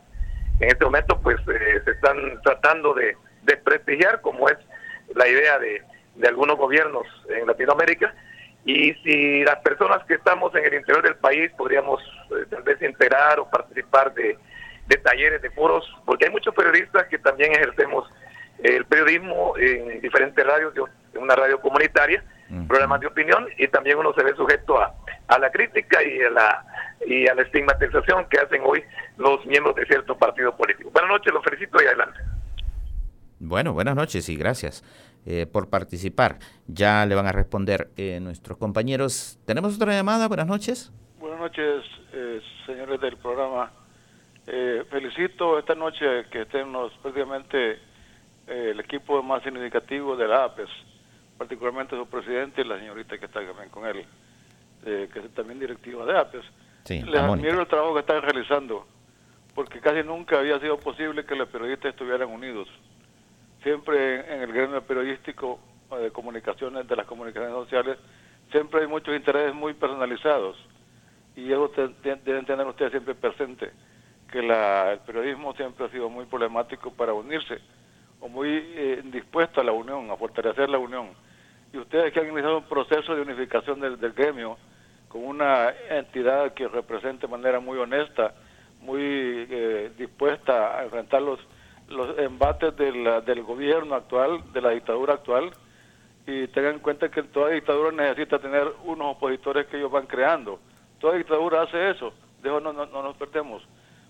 En este momento, pues eh, se están tratando de, prestigiar, como es la idea de, algunos gobiernos en Latinoamérica. Y si las personas que estamos en el interior del país podríamos eh, tal vez integrar o participar de, talleres, de foros, porque hay muchos periodistas que también ejercemos el periodismo en diferentes radios, en una radio comunitaria, programas de opinión, y también uno se ve sujeto a, a la crítica y a la y a la estigmatización que hacen hoy los miembros de cierto partido político. Buenas noches, los felicito y adelante. Bueno, buenas noches y gracias eh, por participar. Ya le van a responder eh, nuestros compañeros. ¿Tenemos otra llamada? Buenas noches. Buenas noches, eh, señores del programa. felicito esta noche que estemos prácticamente el equipo más significativo de la APES, particularmente su presidente y la señorita que está también con él. Eh, que es también directiva de APES. Les admiro el trabajo que están realizando, porque casi nunca había sido posible que los periodistas estuvieran unidos. Siempre en, el gremio periodístico eh, de comunicaciones, de las comunicaciones sociales, siempre hay muchos intereses muy personalizados. Y eso deben tener ustedes siempre presente, que la, el periodismo siempre ha sido muy problemático para unirse, o muy eh, dispuesto a la unión, a fortalecer la unión. Y ustedes que han iniciado un proceso de unificación del, gremio, con una entidad que represente de manera muy honesta, muy eh, dispuesta a enfrentar los, los embates del gobierno actual, de la dictadura actual, y tengan en cuenta que toda dictadura necesita tener unos opositores que ellos van creando. Toda dictadura hace eso, de eso no, no, nos perdemos,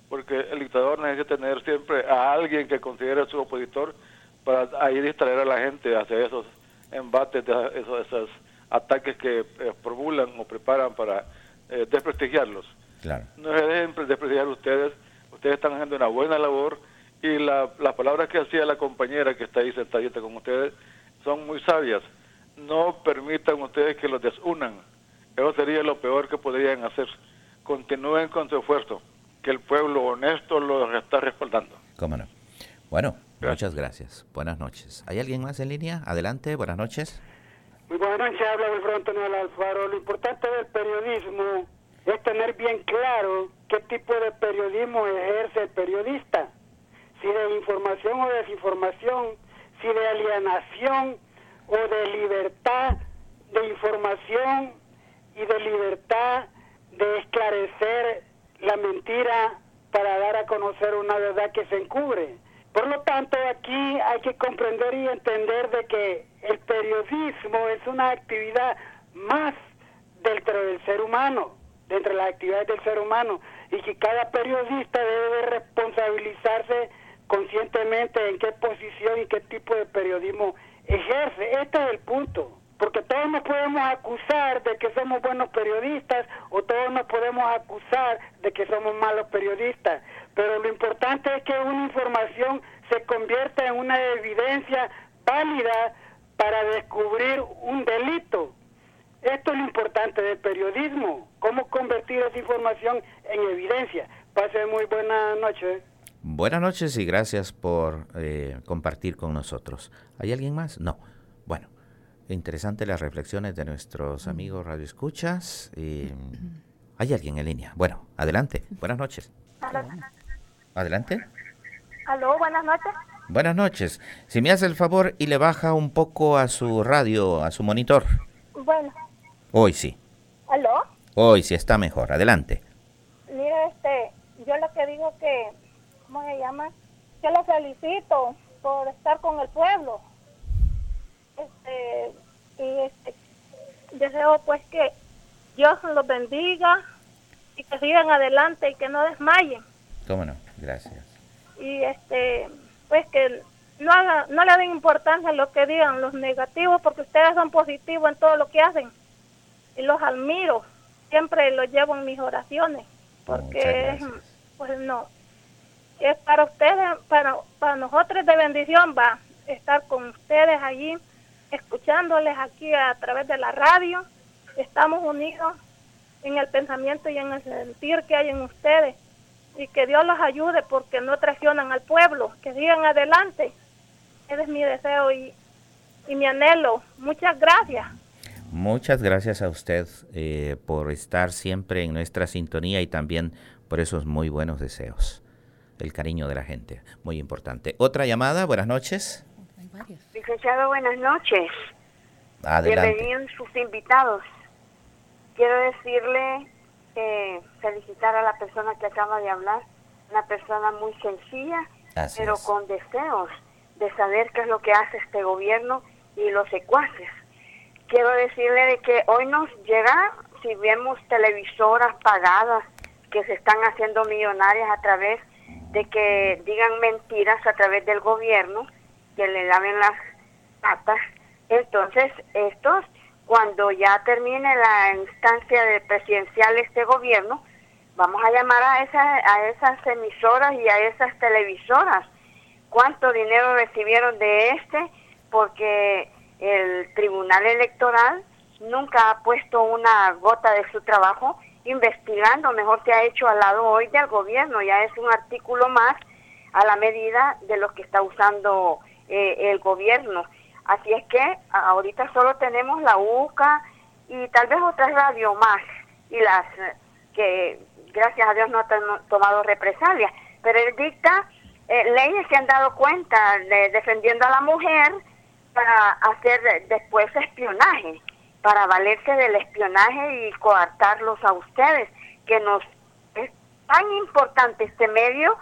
porque el dictador necesita tener siempre a alguien que considere su opositor para ahí distraer a la gente hacia esos embates, de esos, ataques que eh, formulan o preparan para eh, desprestigiarlos. No se dejen desprestigiar ustedes, ustedes están haciendo una buena labor Y la- las palabras que hacía la compañera que está ahí sentadita con ustedes son muy sabias. No permitan ustedes que los desunan. Eso sería lo peor que podrían hacer. Continúen con su esfuerzo, que el pueblo honesto los está respaldando. ¿Cómo no? Bueno, muchas gracias. Buenas noches. ¿Hay alguien más en línea? Adelante, buenas noches. Muy buenas noches, habla Wilfredo Antonio Alfaro. Lo importante del periodismo es tener bien claro qué tipo de periodismo ejerce el periodista. Si de información o desinformación, si de alienación o de libertad de información y de libertad de esclarecer la mentira para dar a conocer una verdad que se encubre. Por lo tanto, aquí hay que comprender y entender de que el periodismo es una actividad más dentro del ser humano, dentro de las actividades del ser humano, y que cada periodista debe responsabilizarse conscientemente en qué posición y qué tipo de periodismo ejerce. Este es el punto. Porque todos nos podemos acusar de que somos buenos periodistas o todos nos podemos acusar de que somos malos periodistas. Pero lo importante es que una información se convierta en una evidencia válida para descubrir un delito. Esto es lo importante del periodismo, cómo convertir esa información en evidencia. Pase muy buena noche. Buenas noches y gracias por eh, compartir con nosotros. ¿Hay alguien más? No. Interesante las reflexiones de nuestros amigos Radio Escuchas. ¿Hay alguien en línea? Bueno, adelante. Buenas noches. Adelante. Aló, buenas noches. Buenas noches. Si me hace el favor y le baja un poco a su radio, a su monitor. Bueno, Hoy sí. aló. Hoy sí está mejor. Adelante. Mire, este, yo lo que digo que, ¿cómo se llama? Yo lo felicito por estar con el pueblo. Este, y este, deseo pues que Dios los bendiga y que sigan adelante y que no desmayen. ¿Cómo no? Gracias. y este pues que no haga, no le den importancia a lo que digan los negativos porque ustedes son positivos en todo lo que hacen y los admiro siempre los llevo en mis oraciones porque es, pues no es para ustedes para para nosotros de bendición va estar con ustedes allí escuchándoles aquí a través de la radio estamos unidos en el pensamiento y en el sentir que hay en ustedes y que Dios los ayude porque no traicionan al pueblo, que sigan adelante. Ese es mi deseo y, y mi anhelo. Muchas gracias. Muchas gracias a usted eh, por estar siempre en nuestra sintonía y también por esos muy buenos deseos. El cariño de la gente, muy importante. Otra llamada, buenas noches. Licenciado, buenas noches. Adelante. Bienvenidos sus invitados. Quiero decirle, eh, felicitar a la persona que acaba de hablar, una persona muy sencilla, Así pero es. con deseos de saber qué es lo que hace este gobierno y los secuaces. Quiero decirle de que hoy nos llega, si vemos televisoras pagadas que se están haciendo millonarias a través de que digan mentiras a través del gobierno, que le laven las Entonces, estos, cuando ya termine la instancia de presidencial este gobierno, vamos a llamar a, esa, a esas emisoras y a esas televisoras. ¿Cuánto dinero recibieron de este? Porque el Tribunal Electoral nunca ha puesto una gota de su trabajo investigando, mejor se ha hecho al lado hoy del gobierno, ya es un artículo más a la medida de lo que está usando eh, el gobierno. Así es que ahorita solo tenemos la UCA y tal vez otras radio más y las eh, que gracias a Dios no han to- tomado represalias, pero él dicta eh, leyes que han dado cuenta de defendiendo a la mujer para hacer después espionaje, para valerse del espionaje y coartarlos a ustedes, que nos es tan importante este medio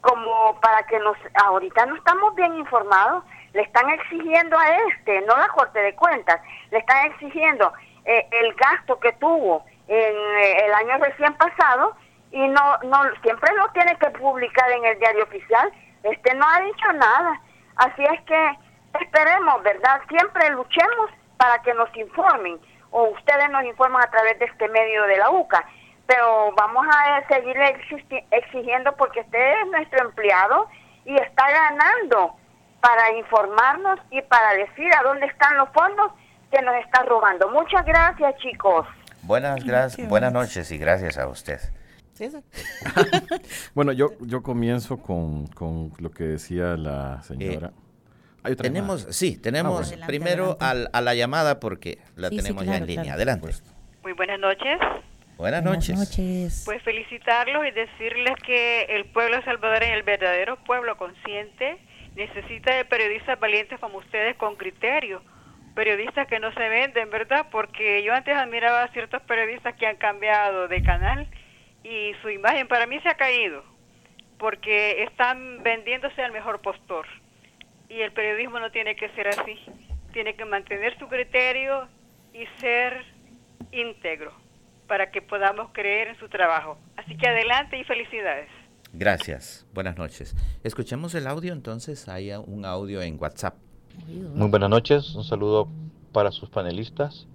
como para que nos ahorita no estamos bien informados, le están exigiendo a este, no la Corte de Cuentas, le están exigiendo eh, el gasto que tuvo en eh, el año recién pasado y no no siempre lo tiene que publicar en el diario oficial. Este no ha dicho nada. Así es que esperemos, ¿verdad? Siempre luchemos para que nos informen o ustedes nos informan a través de este medio de la UCA. Pero vamos a seguirle existi- exigiendo porque usted es nuestro empleado y está ganando para informarnos y para decir a dónde están los fondos que nos está robando. Muchas gracias, chicos. Buenas, gracias, buenas noches y gracias a usted. Bueno, yo, yo comienzo con, con lo que decía la señora. Hay otra Tenemos, llamada. sí, tenemos Ah, bueno. primero al- a la llamada porque la Sí, sí, tenemos ya claro, en línea. claro. Adelante. Muy buenas noches. Buenas noches. Pues felicitarlos y decirles que el pueblo salvadoreño, el verdadero pueblo consciente, necesita de periodistas valientes como ustedes con criterio. Periodistas que no se venden, ¿verdad? Porque yo antes admiraba a ciertos periodistas que han cambiado de canal y su imagen para mí se ha caído porque están vendiéndose al mejor postor. Y el periodismo no tiene que ser así. Tiene que mantener su criterio y ser íntegro para que podamos creer en su trabajo. Así que adelante y felicidades. Gracias. Buenas noches. Escuchemos el audio entonces. Hay un audio en WhatsApp. Muy buenas noches, un saludo para sus panelistas,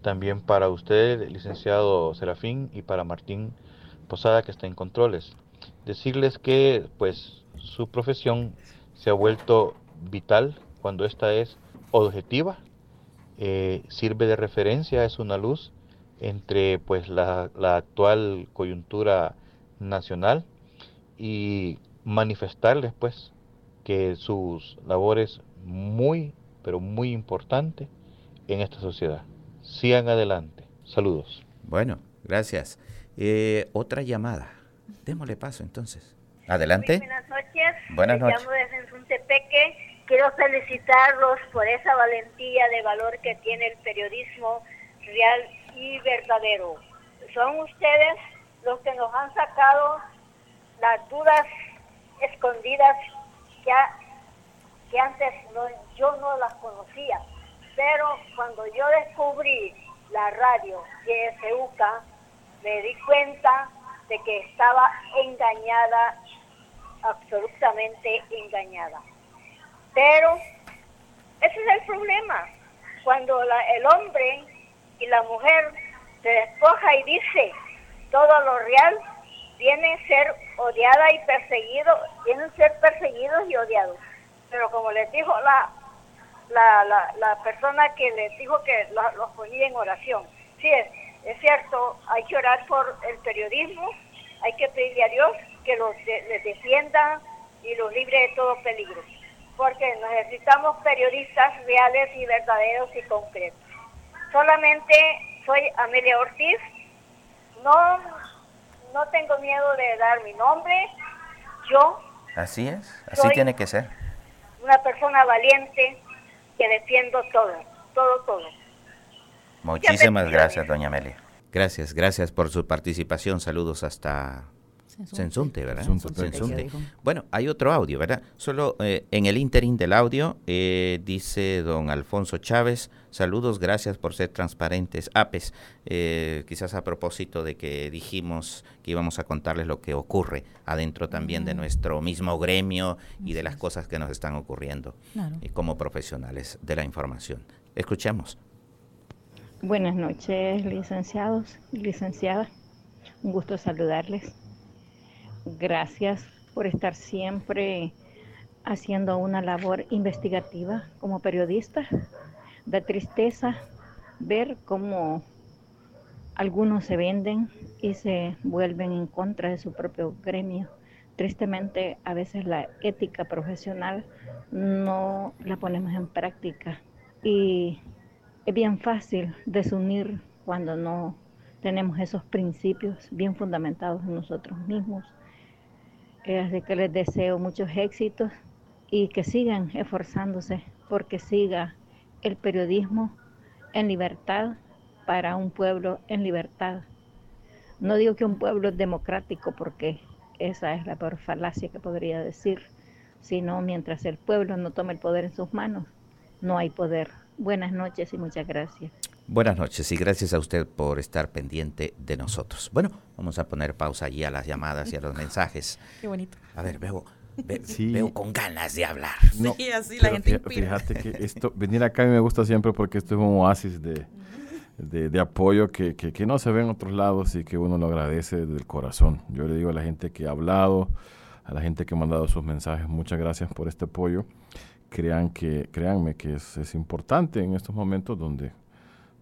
también para usted, licenciado Serafín, y para Martín Posada, que está en controles. Decirles que pues su profesión se ha vuelto vital cuando esta es objetiva, eh, sirve de referencia, es una luz entre pues la, la actual coyuntura nacional y manifestarles pues que sus labores muy pero muy importante en esta sociedad. Sigan adelante. Saludos. Bueno, gracias. Eh, otra llamada. Démosle paso entonces. Adelante. Buenas noches. Buenas Me noches. llamo desde Suntepeque. Quiero felicitarlos por esa valentía de valor que tiene el periodismo real y verdadero. Son ustedes los que nos han sacado las dudas escondidas que, que antes no- yo no las conocía. Pero cuando yo descubrí la radio YSUCA, me di cuenta de que estaba engañada, absolutamente engañada. Pero ese es el problema. Cuando la- el hombre y la mujer se despoja y dice todo lo real, viene a ser odiada y perseguido, vienen a ser perseguidos y odiados. Pero como les dijo la, la, la, la persona que les dijo que lo- los ponía en oración, sí es, es cierto, hay que orar por el periodismo, hay que pedirle a Dios que los les defienda y los libre de todo peligro, porque necesitamos periodistas reales y verdaderos y concretos. Solamente soy Amelia Ortiz, no, no tengo miedo de dar mi nombre, yo, Así es. Así tiene que ser. una persona valiente que defiendo todo, todo, todo. Muchísimas gracias, doña Amelia. Gracias, gracias por su participación. Saludos hasta Sensunte, ¿verdad? Sensunte. Bueno, hay otro audio, ¿verdad? Solo eh, en el interín del audio eh, dice don Alfonso Chávez, saludos, gracias por ser transparentes. APES, eh, quizás a propósito de que dijimos que íbamos a contarles lo que ocurre adentro también de nuestro mismo gremio y de las cosas que nos están ocurriendo Claro. eh, como profesionales de la información. Escuchemos. Buenas noches, licenciados y licenciadas. Un gusto saludarles. Gracias por estar siempre haciendo una labor investigativa como periodista. Da tristeza ver cómo algunos se venden y se vuelven en contra de su propio gremio. Tristemente, a veces la ética profesional no la ponemos en práctica y es bien fácil desunir cuando no tenemos esos principios bien fundamentados en nosotros mismos. Eh, Así que les deseo muchos éxitos y que sigan esforzándose porque siga el periodismo en libertad para un pueblo en libertad. No digo que un pueblo es democrático porque esa es la peor falacia que podría decir, sino mientras el pueblo no tome el poder en sus manos, no hay poder. Buenas noches y muchas gracias. Buenas noches y gracias a usted por estar pendiente de nosotros. Bueno, vamos a poner pausa allí a las llamadas y a los mensajes. Qué bonito. A ver, veo, ve- Sí. veo con ganas de hablar. No, Sí, así la gente inspira. Fíjate que esto, venir acá a mí me gusta siempre porque esto es un oasis de, de, de apoyo que, que, que no se ve en otros lados y que uno lo agradece del corazón. Yo le digo a la gente que ha hablado, a la gente que ha mandado sus mensajes, muchas gracias por este apoyo. Crean que, créanme que es, es importante en estos momentos donde,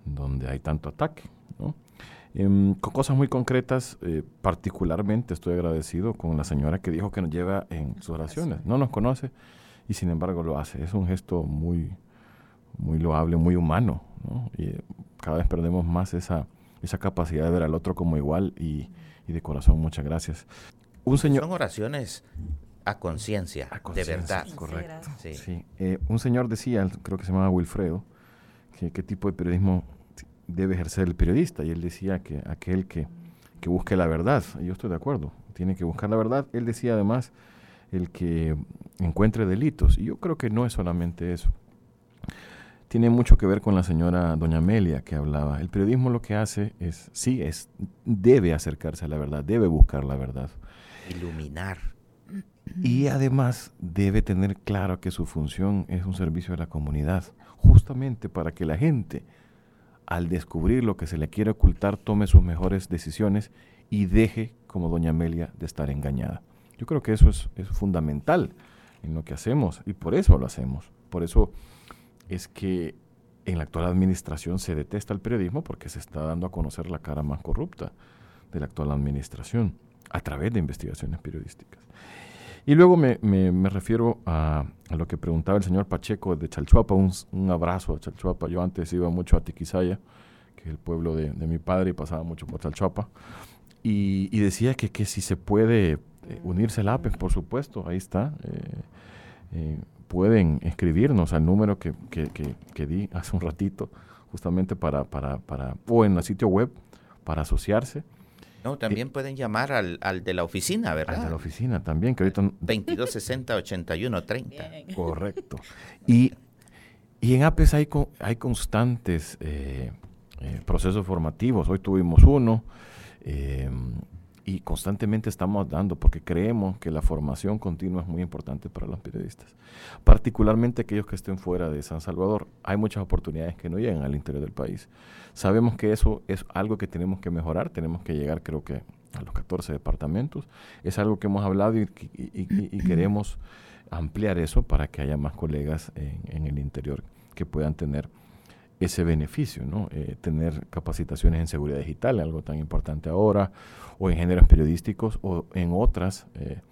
donde hay tanto ataque. ¿no? Em, con cosas muy concretas, eh, particularmente estoy agradecido con la señora que dijo que nos lleva en sus oraciones. No nos conoce y sin embargo lo hace. Es un gesto muy, muy loable, muy humano. ¿no? Y eh, cada vez perdemos más esa, esa capacidad de ver al otro como igual y, y de corazón, muchas gracias. Un señor, Son oraciones a conciencia, de verdad. correcto. Sí. Sí, eh, un señor decía, creo que se llamaba Wilfredo, que qué tipo de periodismo debe ejercer el periodista. Y él decía que aquel que, que busque la verdad, yo estoy de acuerdo, tiene que buscar la verdad. Él decía además el que encuentre delitos. Y yo creo que no es solamente eso. Tiene mucho que ver con la señora doña Amelia que hablaba. El periodismo lo que hace es, sí, es, debe acercarse a la verdad, debe buscar la verdad. Iluminar. Y además debe tener claro que su función es un servicio a la comunidad, justamente para que la gente, al descubrir lo que se le quiere ocultar, tome sus mejores decisiones y deje, como doña Amelia, de estar engañada. Yo creo que eso es, es fundamental en lo que hacemos y por eso lo hacemos. Por eso es que en la actual administración se detesta el periodismo porque se está dando a conocer la cara más corrupta de la actual administración a través de investigaciones periodísticas. Y luego me, me- refiero a, lo que preguntaba el señor Pacheco de Chalchuapa, un, un abrazo a Chalchuapa. Yo antes iba mucho a Tiquisaya, que es el pueblo de, de mi padre, y pasaba mucho por Chalchuapa. Y, y decía que, que si se puede eh, unirse al por supuesto, ahí está. eh, eh, pueden escribirnos al número que, que- que- que di hace un ratito, justamente para, para, para, o en el sitio web, para asociarse. No, también pueden llamar al, al de la oficina, ¿verdad? Al de la oficina también, que ahorita... 2260 81 30. Correcto. Y, y en APES hay, hay constantes eh, eh, procesos formativos. Hoy tuvimos uno eh, y constantemente estamos dando porque creemos que la formación continua es muy importante para los periodistas. Particularmente aquellos que estén fuera de San Salvador. Hay muchas oportunidades que no llegan al interior del país. Sabemos que eso es algo que tenemos que mejorar. Tenemos que llegar creo que a los 14 departamentos. Es algo que hemos hablado y, y- y- y queremos ampliar eso para que haya más colegas en, en el interior que puedan tener ese beneficio, ¿no? Eh, tener capacitaciones en seguridad digital, algo tan importante ahora, o en géneros periodísticos, o en otras eh,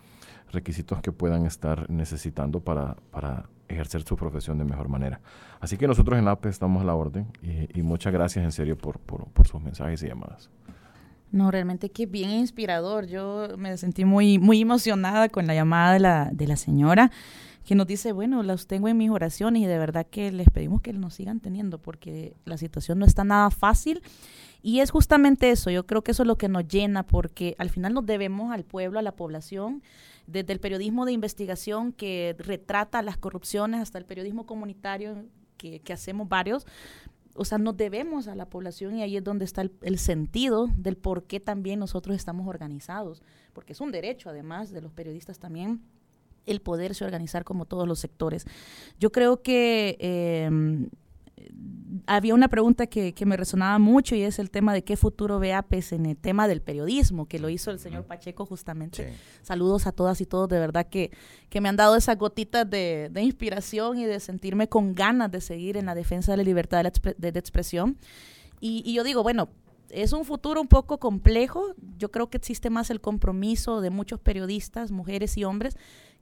requisitos que puedan estar necesitando para, para ejercer su profesión de mejor manera. Así que nosotros en APE estamos a la orden y, muchas gracias en serio por, por, sus mensajes y llamadas. No, realmente que bien inspirador. Yo me sentí muy, muy emocionada con la llamada de la, de la señora que nos dice, bueno, las tengo en mis oraciones y de verdad que les pedimos que nos sigan teniendo porque la situación no está nada fácil. Y es justamente eso, yo creo que eso es lo que nos llena porque al final nos debemos al pueblo, a la población, desde el periodismo de investigación que retrata las corrupciones hasta el periodismo comunitario que, hacemos varios, o sea, nos debemos a la población y ahí es donde está el, el sentido del por qué también nosotros estamos organizados, porque es un derecho además de los periodistas también el poderse organizar como todos los sectores. Yo creo que eh, había una pregunta que, que me resonaba mucho y es el tema de qué futuro ve APES en el tema del periodismo, que lo hizo el señor Pacheco justamente. Saludos a todas y todos, de verdad que, que me han dado esas gotitas de, de inspiración y de sentirme con ganas de seguir en la defensa de la libertad de, la expre- de- de expresión. Y, y yo digo, bueno, es un futuro un poco complejo. Yo creo que existe más el compromiso de muchos periodistas, mujeres y hombres,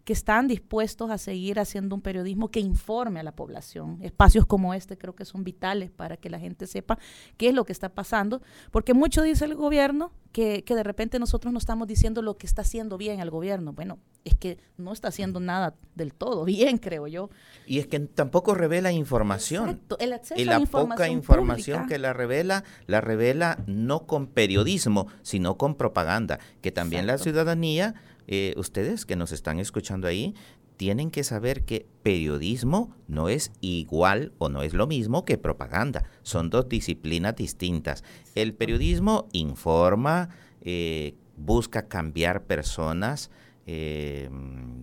que están dispuestos a seguir haciendo un periodismo que informe a la población. Espacios como este creo que son vitales para que la gente sepa qué es lo que está pasando, porque mucho dice el gobierno que, que de repente nosotros no estamos diciendo lo que está haciendo bien el gobierno. Bueno, es que no está haciendo nada del todo bien, creo yo. Y es que tampoco revela información. Exacto, el acceso y a la poca información pública. que la revela, la revela no con periodismo, sino con propaganda, que también la ciudadanía, eh, ustedes que nos están escuchando ahí, tienen que saber que periodismo no es igual o no es lo mismo que propaganda. Son dos disciplinas distintas. El periodismo informa, eh, busca cambiar personas, eh,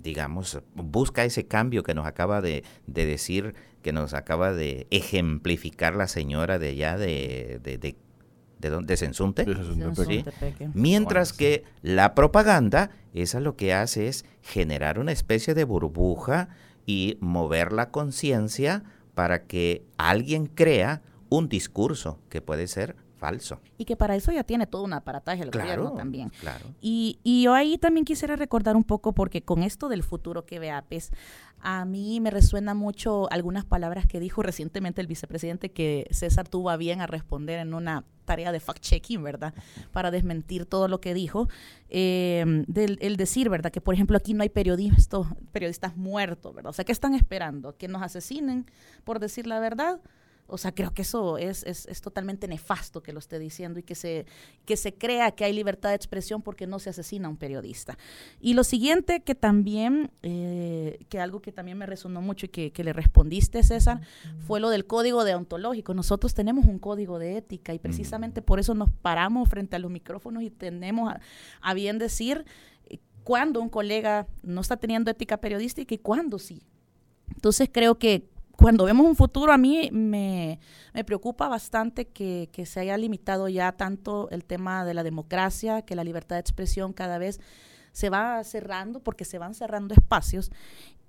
digamos, busca ese cambio que nos acaba de, de decir, que nos acaba de ejemplificar la señora de allá de, de, de- ¿De dónde? ¿De Sensunte? De Sensunte, Sí. Tepeque. Mientras que la propaganda, esa lo que hace es generar una especie de burbuja y mover la conciencia para que alguien crea un discurso que puede ser falso. Y que para eso ya tiene todo un aparataje el Claro, gobierno también. claro. Y, y yo ahí también quisiera recordar un poco, porque con esto del futuro que ve APES, a mí me resuena mucho algunas palabras que dijo recientemente el vicepresidente que César tuvo a bien a responder en una tarea de fact-checking, ¿verdad? Para desmentir todo lo que dijo. Eh, del, el decir, ¿verdad? Que, por ejemplo, aquí no hay periodistas, periodistas muertos, ¿verdad? O sea, ¿qué están esperando? ¿Que nos asesinen por decir la verdad? O sea, creo que eso es, es, es, totalmente nefasto que lo esté diciendo y que se, que se crea que hay libertad de expresión porque no se asesina a un periodista. Y lo siguiente que también, eh, que algo que también me resonó mucho y que, que, le respondiste, César, fue lo del código deontológico. Nosotros tenemos un código de ética y precisamente por eso nos paramos frente a los micrófonos y tenemos a, a bien decir eh, cuándo un colega no está teniendo ética periodística y cuándo sí. Entonces creo que cuando vemos un futuro, a mí me, preocupa bastante que, que, se haya limitado ya tanto el tema de la democracia, que la libertad de expresión cada vez se va cerrando porque se van cerrando espacios.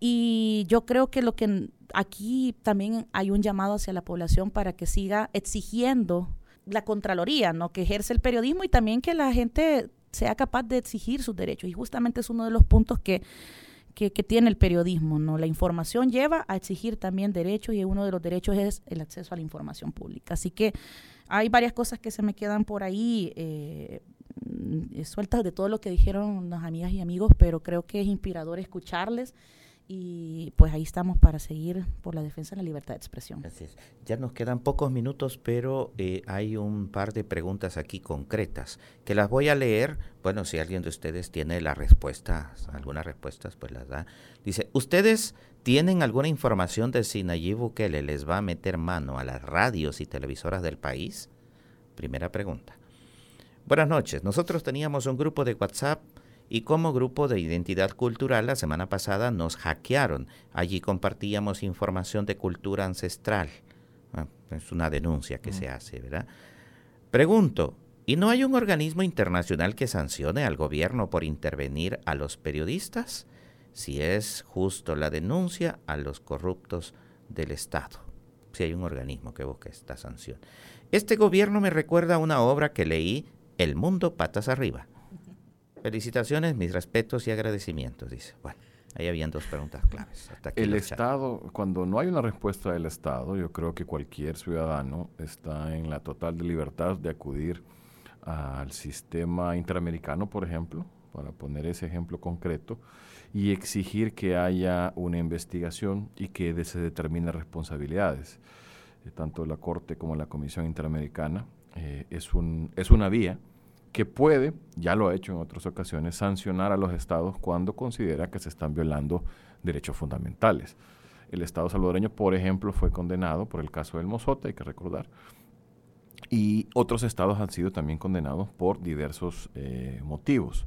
Y yo creo que lo que aquí también hay un llamado hacia la población para que siga exigiendo la Contraloría, ¿no? que ejerce el periodismo y también que la gente sea capaz de exigir sus derechos. Y justamente es uno de los puntos que que, tiene el periodismo, ¿no? La información lleva a exigir también derechos y uno de los derechos es el acceso a la información pública. Así que hay varias cosas que se me quedan por ahí eh, sueltas de todo lo que dijeron las amigas y amigos, pero creo que es inspirador escucharles y pues ahí estamos para seguir por la defensa de la libertad de expresión. Gracias. Ya nos quedan pocos minutos, pero eh, hay un par de preguntas aquí concretas que las voy a leer. Bueno, si alguien de ustedes tiene las respuestas, algunas respuestas, pues las da. Dice, ¿ustedes tienen alguna información de si Nayib Bukele les va a meter mano a las radios y televisoras del país? Primera pregunta. Buenas noches. Nosotros teníamos un grupo de WhatsApp y como grupo de identidad cultural la semana pasada nos hackearon. Allí compartíamos información de cultura ancestral. Ah, es una denuncia que mm. se hace, ¿verdad? Pregunto, ¿y no hay un organismo internacional que sancione al gobierno por intervenir a los periodistas? Si es justo la denuncia a los corruptos del Estado. Si hay un organismo que busque esta sanción. Este gobierno me recuerda a una obra que leí, El mundo patas arriba Felicitaciones, mis respetos y agradecimientos, dice. Bueno, ahí habían dos preguntas claves. Hasta el Estado, cuando no hay una respuesta del Estado, yo creo que cualquier ciudadano está en la total libertad de acudir al sistema interamericano, por ejemplo, para poner ese ejemplo concreto, y exigir que haya una investigación y que se determine responsabilidades. Eh, tanto la Corte como la Comisión Interamericana eh, es, un, es una vía que puede, ya lo ha hecho en otras ocasiones, sancionar a los estados cuando considera que se están violando derechos fundamentales. El Estado salvadoreño, por ejemplo, fue condenado por el caso del Mozote, hay que recordar, y otros estados han sido también condenados por diversos eh, motivos.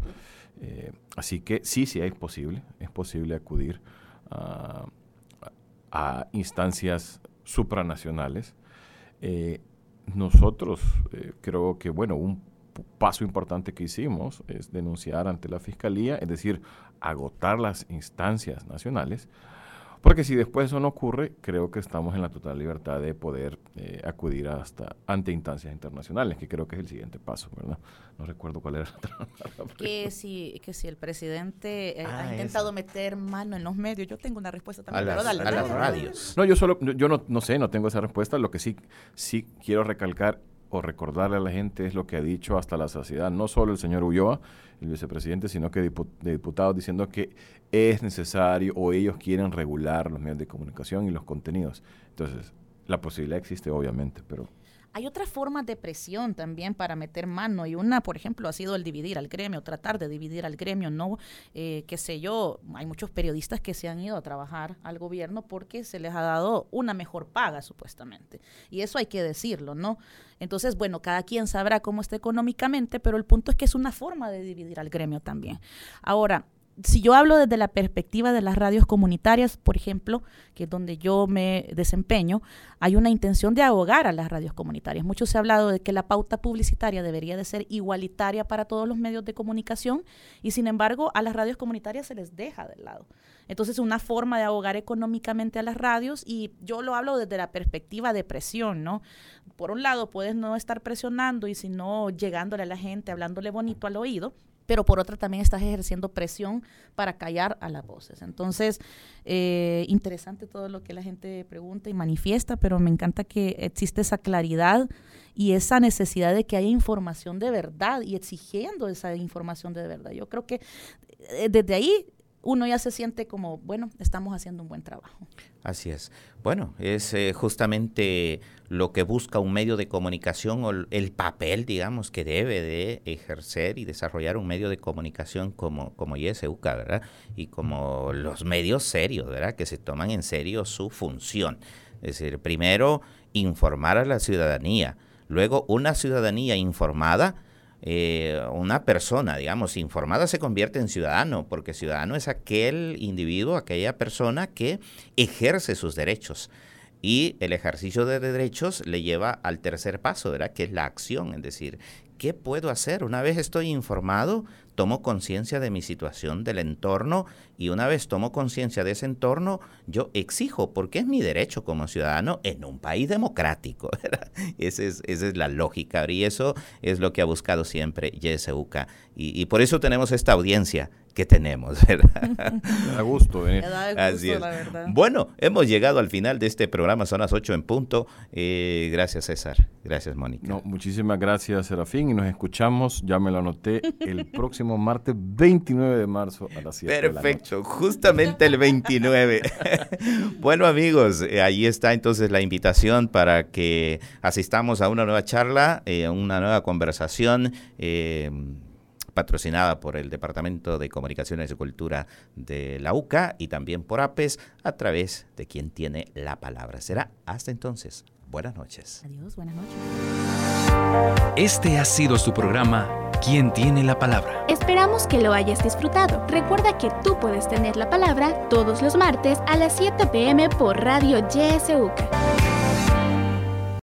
Eh, así que sí, sí es posible, es posible acudir a, instancias supranacionales. Eh, nosotros creo que, bueno, un paso importante que hicimos es denunciar ante la Fiscalía, es decir, agotar las instancias nacionales, porque si después eso no ocurre, creo que estamos en la total libertad de poder eh, acudir hasta ante instancias internacionales, que creo que es el siguiente paso, ¿verdad? No recuerdo cuál era la que si Que si el presidente eh, ah, ha intentado esa. meter mano en los medios, yo tengo una respuesta también, a pero las, dale, a dale, las radios. No, yo solo, yo no, no sé, no tengo esa respuesta, lo que sí, sí quiero recalcar o recordarle a la gente es lo que ha dicho hasta la saciedad, no solo el señor Ulloa, el vicepresidente, sino que de diputados diciendo que es necesario o ellos quieren regular los medios de comunicación y los contenidos. Entonces, la posibilidad existe obviamente, pero hay otras formas de presión también para meter mano y una, por ejemplo, ha sido el dividir al gremio, tratar de dividir al gremio, no, eh, qué sé yo, hay muchos periodistas que se han ido a trabajar al gobierno porque se les ha dado una mejor paga supuestamente y eso hay que decirlo, ¿no? Entonces, bueno, cada quien sabrá cómo está económicamente, pero el punto es que es una forma de dividir al gremio también. Ahora, si yo hablo desde la perspectiva de las radios comunitarias, por ejemplo, que es donde yo me desempeño, hay una intención de ahogar a las radios comunitarias. Mucho se ha hablado de que la pauta publicitaria debería de ser igualitaria para todos los medios de comunicación y sin embargo a las radios comunitarias se les deja de lado. Entonces, una forma de ahogar económicamente a las radios y yo lo hablo desde la perspectiva de presión, ¿no? Por un lado, puedes no estar presionando y si no llegándole a la gente, hablándole bonito al oído, pero por otra también estás ejerciendo presión para callar a las voces. Entonces, eh, interesante todo lo que la gente pregunta y manifiesta, pero me encanta que existe esa claridad y esa necesidad de que haya información de verdad y exigiendo esa información de verdad. Yo creo que eh, desde ahí uno ya se siente como, bueno, estamos haciendo un buen trabajo. Así es. Bueno, es eh, justamente lo que busca un medio de comunicación o el papel, digamos, que debe de ejercer y desarrollar un medio de comunicación como, como YSUCA, ¿verdad? Y como los medios serios, ¿verdad? Que se toman en serio su función. Es decir, primero, informar a la ciudadanía. Luego, una ciudadanía informada eh, una persona, digamos, informada se convierte en ciudadano, porque ciudadano es aquel individuo, aquella persona que ejerce sus derechos. Y el ejercicio de derechos le lleva al tercer paso, ¿verdad? Que es la acción, es decir, ¿qué puedo hacer? Una vez estoy informado, tomo conciencia de mi situación, del entorno, y una vez tomo conciencia de ese entorno, yo exijo, porque es mi derecho como ciudadano en un país democrático. Esa es, esa es la lógica, y eso es lo que ha buscado siempre YSUCA. Y, y por eso tenemos esta audiencia que tenemos, ¿verdad? Da gusto, ¿eh? Da gusto, Así es. la verdad. Bueno, hemos llegado al final de este programa, son las 8 en punto. Eh, gracias, César. Gracias, Mónica. No, muchísimas gracias, Serafín, y nos escuchamos, ya me lo anoté, el próximo martes 29 de marzo a las 7 de la noche. Perfecto, justamente el 29. bueno amigos, eh, ahí está entonces la invitación para que asistamos a una nueva charla, eh, a una nueva conversación. Patrocinada por el Departamento de Comunicaciones y Cultura de la UCA y también por APES a través de quien tiene la palabra. Será hasta entonces. Buenas noches. Adiós, buenas noches. Este ha sido su programa ¿Quién tiene la palabra? Esperamos que lo hayas disfrutado. Recuerda que tú puedes tener la palabra todos los martes a las 7 pm por Radio YSUCA.